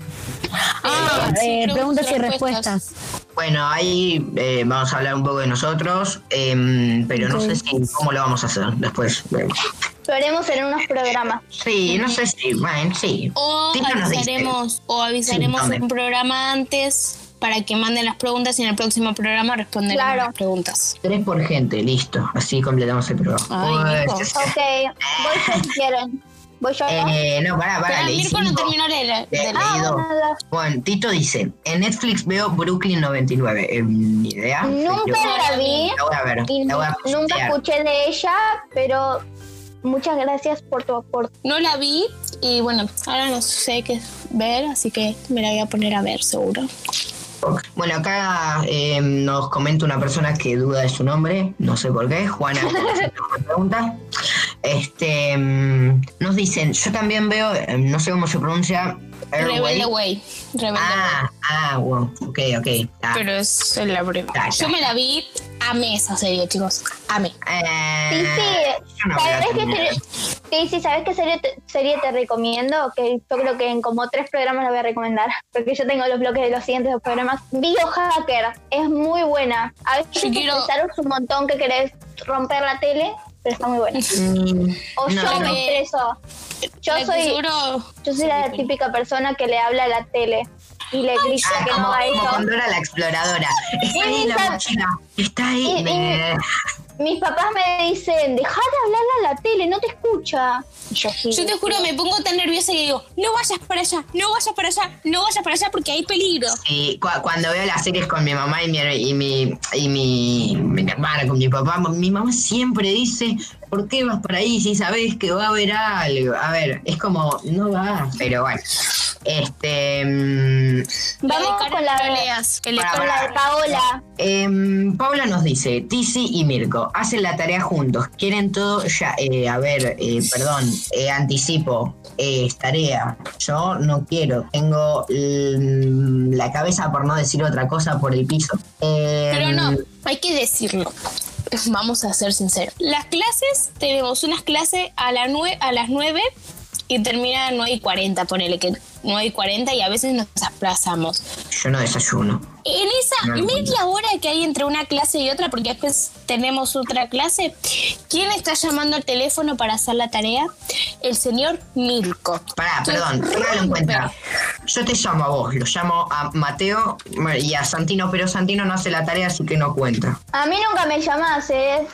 Speaker 4: Ah,
Speaker 6: Sí,
Speaker 4: eh,
Speaker 6: preguntas y
Speaker 4: respuestas.
Speaker 5: Bueno, ahí eh, vamos a hablar un poco de nosotros, em, pero no sé si cómo lo vamos a hacer después.
Speaker 3: Lo haremos en unos programas.
Speaker 5: Sí, no sé si, bueno, sí.
Speaker 6: O
Speaker 5: Tito nos dice.
Speaker 6: avisaremos, o avisaremos un programa antes para que manden las preguntas y en el próximo programa responderemos
Speaker 3: Claro.
Speaker 6: las preguntas.
Speaker 5: Tres por gente, listo. Así completamos el programa.
Speaker 6: Ay.
Speaker 3: Ok, voy yo si quieren. Voy yo.
Speaker 5: eh, no, pará, pará, leí
Speaker 6: no terminó de leer.
Speaker 5: Le-
Speaker 6: de-
Speaker 5: leí
Speaker 3: Ah.
Speaker 5: Bueno, Tito dice, en Netflix veo Brooklyn 99. Eh, ni idea.
Speaker 3: Nunca
Speaker 5: Yo-
Speaker 3: la vi
Speaker 5: La voy a ver.
Speaker 3: y
Speaker 5: La voy a
Speaker 3: nu- nunca escuché de ella, pero muchas gracias por tu aporte.
Speaker 6: No la vi y bueno, ahora no sé qué ver, así que me la voy a poner a ver seguro.
Speaker 5: Bueno, acá eh, nos comenta una persona que duda de su nombre, no sé por qué, Juana pregunta. Este, mm, nos dicen, yo también veo, eh, no sé cómo se pronuncia.
Speaker 6: Rebelde Way. Rebelde
Speaker 5: Ah, ah, wow, ok, ok. Ah,
Speaker 6: Pero es.
Speaker 5: Ya, ya.
Speaker 6: Yo me la vi, amé esa serie, chicos. Amé.
Speaker 5: eh,
Speaker 3: Sí, sí.
Speaker 5: no
Speaker 3: ¿Sabes qué serie? Sí, sí, ¿sabes qué serie te, serie te recomiendo? Que yo creo que en como tres programas la voy a recomendar. Porque yo tengo los bloques de los siguientes dos programas. Biohacker. Es muy buena. A veces te
Speaker 6: quiero-
Speaker 3: estresaron un montón que querés romper la tele, pero está muy buena.
Speaker 5: Mm,
Speaker 3: O
Speaker 5: no,
Speaker 3: yo
Speaker 5: no.
Speaker 3: me estreso. Yo
Speaker 6: La
Speaker 3: soy, yo soy la típica persona que le habla a la tele y le grita
Speaker 5: Ah,
Speaker 3: que
Speaker 5: como,
Speaker 3: no va
Speaker 5: como
Speaker 3: eso.
Speaker 5: cuando era la exploradora. Está ahí la mochila. Está ahí.
Speaker 3: Y- y- Mis papás me dicen, deja de hablarle a la tele, no te escucha. Y yo, sí,
Speaker 6: Yo te juro, me pongo tan nerviosa que digo, no vayas para allá, no vayas para allá, no vayas para allá porque hay peligro.
Speaker 5: Y cu- cuando veo las series con mi mamá y mi, y mi, y mi, mi hermana, con mi papá, mi mamá siempre dice, ¿por qué vas por ahí si sabes que va a haber algo? A ver, es como, no va, pero bueno. Este. mm,
Speaker 3: Vamos con la,
Speaker 6: no leas, que le-
Speaker 5: Para,
Speaker 3: con la de Paola.
Speaker 5: Em, Paula nos dice, Tizi y Mirko hacen la tarea juntos, quieren todo ya, eh, a ver, eh, perdón, eh, anticipo, eh, es tarea, yo no quiero, tengo mm, la cabeza por no decir otra cosa por el piso. Em,
Speaker 6: Pero no, hay que decirlo. Vamos a ser sinceros. Las clases, tenemos unas clases a, la a las 9 y termina a 9 y 40, ponele que 9 y 40 y a veces nos desplazamos.
Speaker 5: Yo no desayuno.
Speaker 6: En esa
Speaker 5: No,
Speaker 6: media hora que hay entre una clase y otra, porque después tenemos otra clase, ¿quién está llamando al teléfono para hacer la tarea? El señor Milko.
Speaker 5: Pará, perdón, téngalo en cuenta. Yo te llamo a vos, lo llamo a Mateo y a Santino, pero Santino no hace la tarea, así que no cuenta.
Speaker 3: A mí nunca me llamás, ¿eh?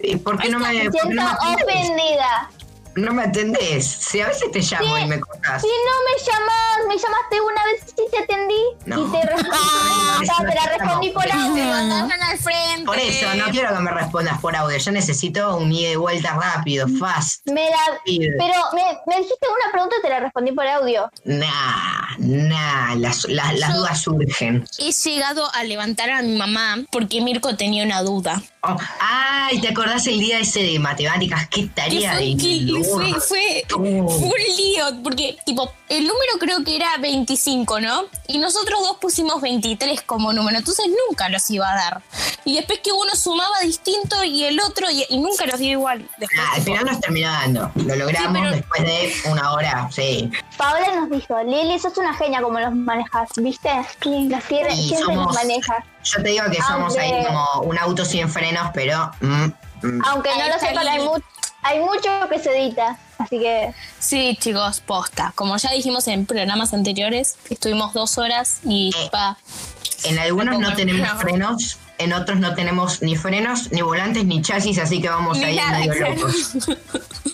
Speaker 5: ¿Y ¿Por qué no me,
Speaker 3: Me
Speaker 5: por qué
Speaker 3: siento
Speaker 5: no me atendés?
Speaker 3: ofendida.
Speaker 5: No me atendés. Si a veces te llamo y me contás.
Speaker 3: Si no me llamas, me llamaste una vez y te atendí
Speaker 5: No.
Speaker 3: y te respondí. Ah, te la respondí por audio.
Speaker 6: al frente.
Speaker 5: Por eso, no quiero que me respondas por audio. Yo necesito un ida y vuelta rápido, fast.
Speaker 3: Me la, pero me, me dijiste una pregunta y te la respondí por audio.
Speaker 5: Nah, nah, las, las, las dudas surgen.
Speaker 6: He llegado a levantar a mi mamá porque Mirko tenía una duda.
Speaker 5: Oh, ay, ¿te acordás el día ese de matemáticas? ¿Qué
Speaker 6: Que
Speaker 5: tarea
Speaker 6: fue,
Speaker 5: de
Speaker 6: fue, fue,
Speaker 5: Oh.
Speaker 6: fue un lío, porque tipo, el número creo que era 25, ¿no? Y nosotros dos pusimos 23 como número, entonces nunca los iba a dar. Y después que uno sumaba distinto y el otro, y, y nunca los dio igual. Después,
Speaker 5: Nah, al final nos terminó dando. Lo logramos
Speaker 6: Sí, pero-
Speaker 5: después de una hora, sí.
Speaker 3: Paola nos dijo, Lili, sos una genia como los manejas, ¿viste? Las siempre,
Speaker 5: Y
Speaker 3: siempre
Speaker 5: somos-
Speaker 3: los manejas.
Speaker 5: Yo te digo que somos ahí como un auto sin frenos, pero... mm, mm,
Speaker 3: Aunque no
Speaker 6: Ahí
Speaker 3: lo
Speaker 6: está
Speaker 3: sepan, hay, mu- hay mucho que se edita. Así que
Speaker 6: Sí, chicos, posta. Como ya dijimos en programas anteriores, estuvimos dos horas y
Speaker 5: Eh,
Speaker 6: pa,
Speaker 5: En algunos no tenemos
Speaker 6: No.
Speaker 5: frenos, en otros no tenemos ni frenos, ni volantes, ni chasis, así que vamos
Speaker 6: Ni
Speaker 5: ahí
Speaker 6: nada,
Speaker 5: medio
Speaker 6: claro.
Speaker 5: locos.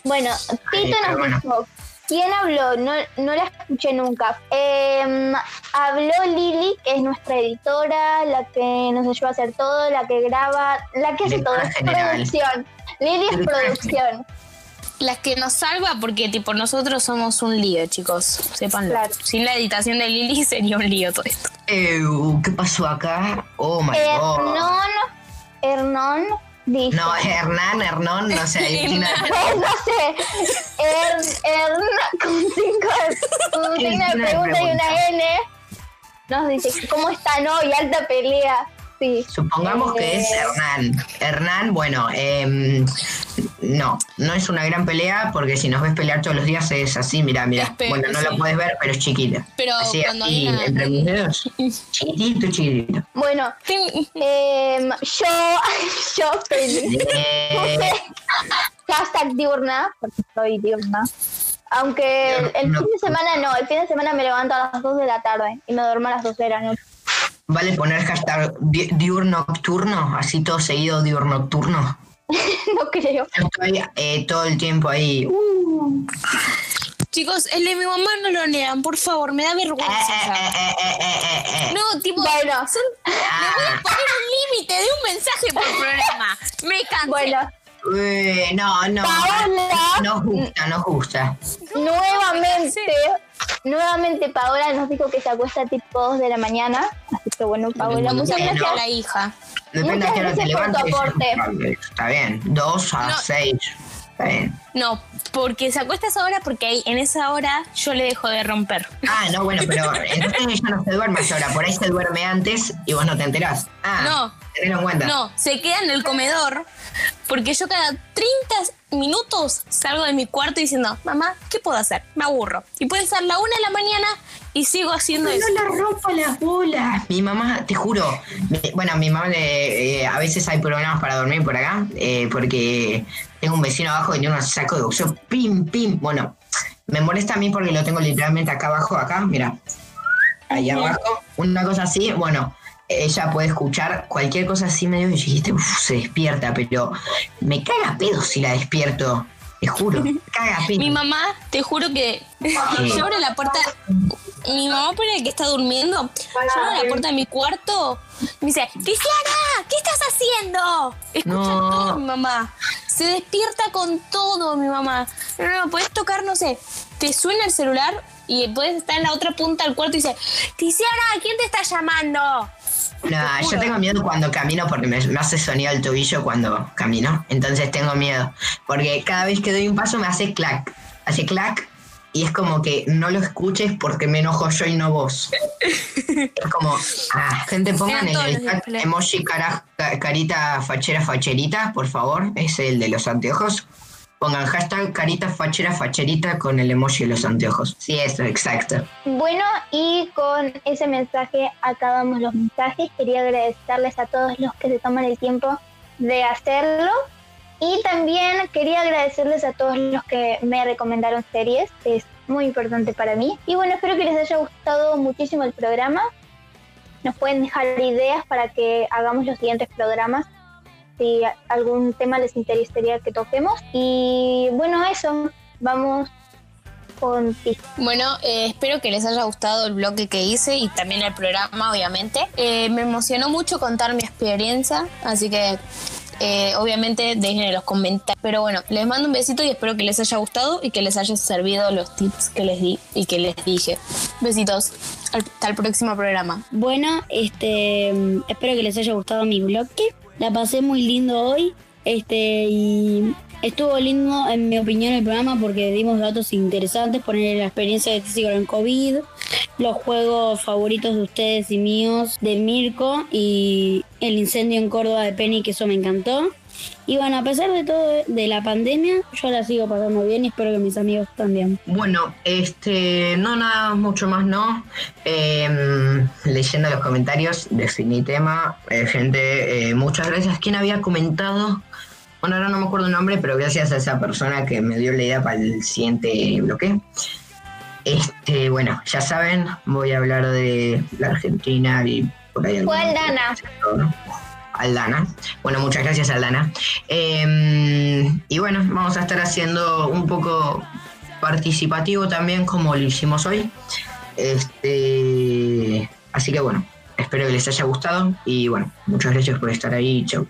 Speaker 3: Bueno, Tito
Speaker 5: pero
Speaker 3: nos
Speaker 5: bueno.
Speaker 3: dijo, ¿quién habló? No, no la escuché nunca. Em, habló Lili, que es nuestra editora, la que nos ayuda a hacer todo, la que graba, la que hace todo, es producción. Lili es producción.
Speaker 6: las que nos salva porque tipo nosotros somos un lío, chicos. Sépanlo.
Speaker 3: Claro.
Speaker 6: Sin la editación de Lili sería un lío todo esto.
Speaker 5: Ew, ¿Qué pasó acá? Oh my
Speaker 3: Eh,
Speaker 5: god.
Speaker 3: Hernán, Hernán.
Speaker 5: No, Hernán, Hernán, no sé, ahí tiene-
Speaker 3: no sé, Hern, Hern, con cinco,
Speaker 5: tiene
Speaker 3: pregunta y una N, nos dice, ¿cómo están hoy? Alta pelea. Sí.
Speaker 5: Supongamos que es
Speaker 3: Eh,
Speaker 5: Hernán. Hernán, bueno, em, no, no es una gran pelea porque si nos ves pelear todos los días es así, mira, mira. Bueno, no
Speaker 6: sí.
Speaker 5: lo puedes ver, pero es chiquita.
Speaker 6: Pero
Speaker 5: así,
Speaker 6: cuando
Speaker 5: así,
Speaker 6: hay una-
Speaker 5: entre mis dedos, chiquitito, chiquitito.
Speaker 3: Bueno,
Speaker 6: Sí,
Speaker 3: em, yo, yo feliz.
Speaker 5: Eh,
Speaker 3: Hashtag diurna, porque soy diurna. Aunque el, el
Speaker 5: No.
Speaker 3: fin de semana no, el fin de semana me levanto a las 2 de la tarde y me duermo a las 12 de la noche.
Speaker 5: Vale poner hashtag di- diurno nocturno, así todo seguido diurno nocturno.
Speaker 3: no creo.
Speaker 5: Estoy eh, todo el tiempo ahí. Uh,
Speaker 6: Chicos, el de mi mamá no lo lean, por favor, me da vergüenza.
Speaker 5: eh, eh, eh, eh, eh, eh.
Speaker 6: No, tipo,
Speaker 3: Bueno.
Speaker 6: son- le voy a poner un límite de un mensaje por programa. Me cansé.
Speaker 3: Bueno,
Speaker 5: Eh, no, no.
Speaker 3: Paola.
Speaker 5: Nos gusta, nos gusta.
Speaker 3: nuevamente, nuevamente Paola nos dijo que se acuesta tipo 2 de la mañana. Así que bueno, Paola, muchas
Speaker 5: Bueno.
Speaker 6: a
Speaker 3: gracias.
Speaker 6: la hija.
Speaker 5: Depende a
Speaker 3: Muchas
Speaker 5: te
Speaker 3: gracias por tu aporte.
Speaker 5: Está bien. Dos a
Speaker 6: No.
Speaker 5: seis. Está bien.
Speaker 6: No, porque se acuesta a esa hora porque ahí, en esa hora yo le dejo de romper.
Speaker 5: Ah, no, bueno, pero entonces ella no se duerme a esa hora. Por ahí se duerme antes y vos no te enterás. Ah,
Speaker 6: No.
Speaker 5: Tenelo en cuenta.
Speaker 6: No, se queda en el comedor porque yo cada 30 minutos salgo de mi cuarto diciendo, mamá, ¿qué puedo hacer? Me aburro. Y puede ser la una de la mañana y sigo haciendo eso.
Speaker 5: No le rompa las bolas. Mi mamá, te juro, mi- bueno, mi mamá le- eh, a veces hay problemas para dormir por acá, eh, porque tengo un vecino abajo que tiene un saco de boxeo, pim, pim. Bueno, me molesta a mí porque lo tengo literalmente acá abajo, acá, mira, ahí abajo, una cosa así, bueno. Ella puede escuchar cualquier cosa así medio y dijiste, uff, se despierta, pero me caga pedo si la despierto. Te juro, caga pedo.
Speaker 6: Mi mamá, te juro que yo abro la puerta mi mamá pone que está durmiendo. Yo a la puerta de mi cuarto. Me dice, Tiziana, ¿qué estás haciendo? Escucha
Speaker 5: No.
Speaker 6: todo mi mamá. Se despierta con todo mi mamá. No, no, no, puedes tocar, no sé, te suena el celular y puedes estar en la otra punta del cuarto y dice, Tiziana, ¿quién te está llamando?
Speaker 5: No, yo tengo miedo cuando camino porque me, me hace sonido el tobillo cuando camino. Entonces tengo miedo. Porque cada vez que doy un paso me hace clac. Hace clac. Y es como que no lo escuches porque me enojo yo y no vos. Es como, ah, gente, pongan en el chat emoji cara- ca- carita fachera facherita, por favor. Es el de los anteojos. Pongan hashtag carita fachera facherita con el emoji de los anteojos. Sí, eso, exacto.
Speaker 3: Bueno, y con ese mensaje acabamos los mensajes. Quería agradecerles a todos los que se toman el tiempo de hacerlo. Y también quería agradecerles a todos los que me recomendaron series. Es muy importante para mí. Y bueno, espero que les haya gustado muchísimo el programa. Nos pueden dejar ideas para que hagamos los siguientes programas. Si algún tema les interesaría que toquemos. Y bueno, eso. Vamos con ti.
Speaker 6: Bueno, eh, espero que les haya gustado el bloque que hice y también el programa, obviamente. Eh, me emocionó mucho contar mi experiencia, así que eh, obviamente dejen en los comentarios. Pero bueno, les mando un besito y espero que les haya gustado y que les haya servido los tips que les di y que les dije. Besitos. Hasta el próximo programa.
Speaker 4: Bueno, este, mm, espero que les haya gustado mi bloque. La pasé muy lindo hoy. Este, y estuvo lindo, en mi opinión, el programa porque dimos datos interesantes, poner la experiencia de con el COVID, los juegos favoritos de ustedes y míos de Mirko y el incendio en Córdoba de Penny, que eso me encantó. Y bueno, a pesar de todo, de la pandemia, yo la sigo pasando bien y espero que mis amigos también.
Speaker 5: Bueno, este, no nada, mucho más no. Eh, leyendo los comentarios, definí tema. Eh, gente, eh, muchas gracias. ¿Quién había comentado? Bueno, ahora no me acuerdo el nombre, pero gracias a esa persona que me dio la idea para el siguiente bloque. Este, bueno, ya saben, voy a hablar de la Argentina y por ahí. Alguna-
Speaker 3: Aldana.
Speaker 5: Aldana. Bueno, muchas gracias, Aldana. Eh, y bueno, vamos a estar haciendo un poco participativo también, como lo hicimos hoy. Este, así que bueno, espero que les haya gustado y bueno, muchas gracias por estar ahí. Chau.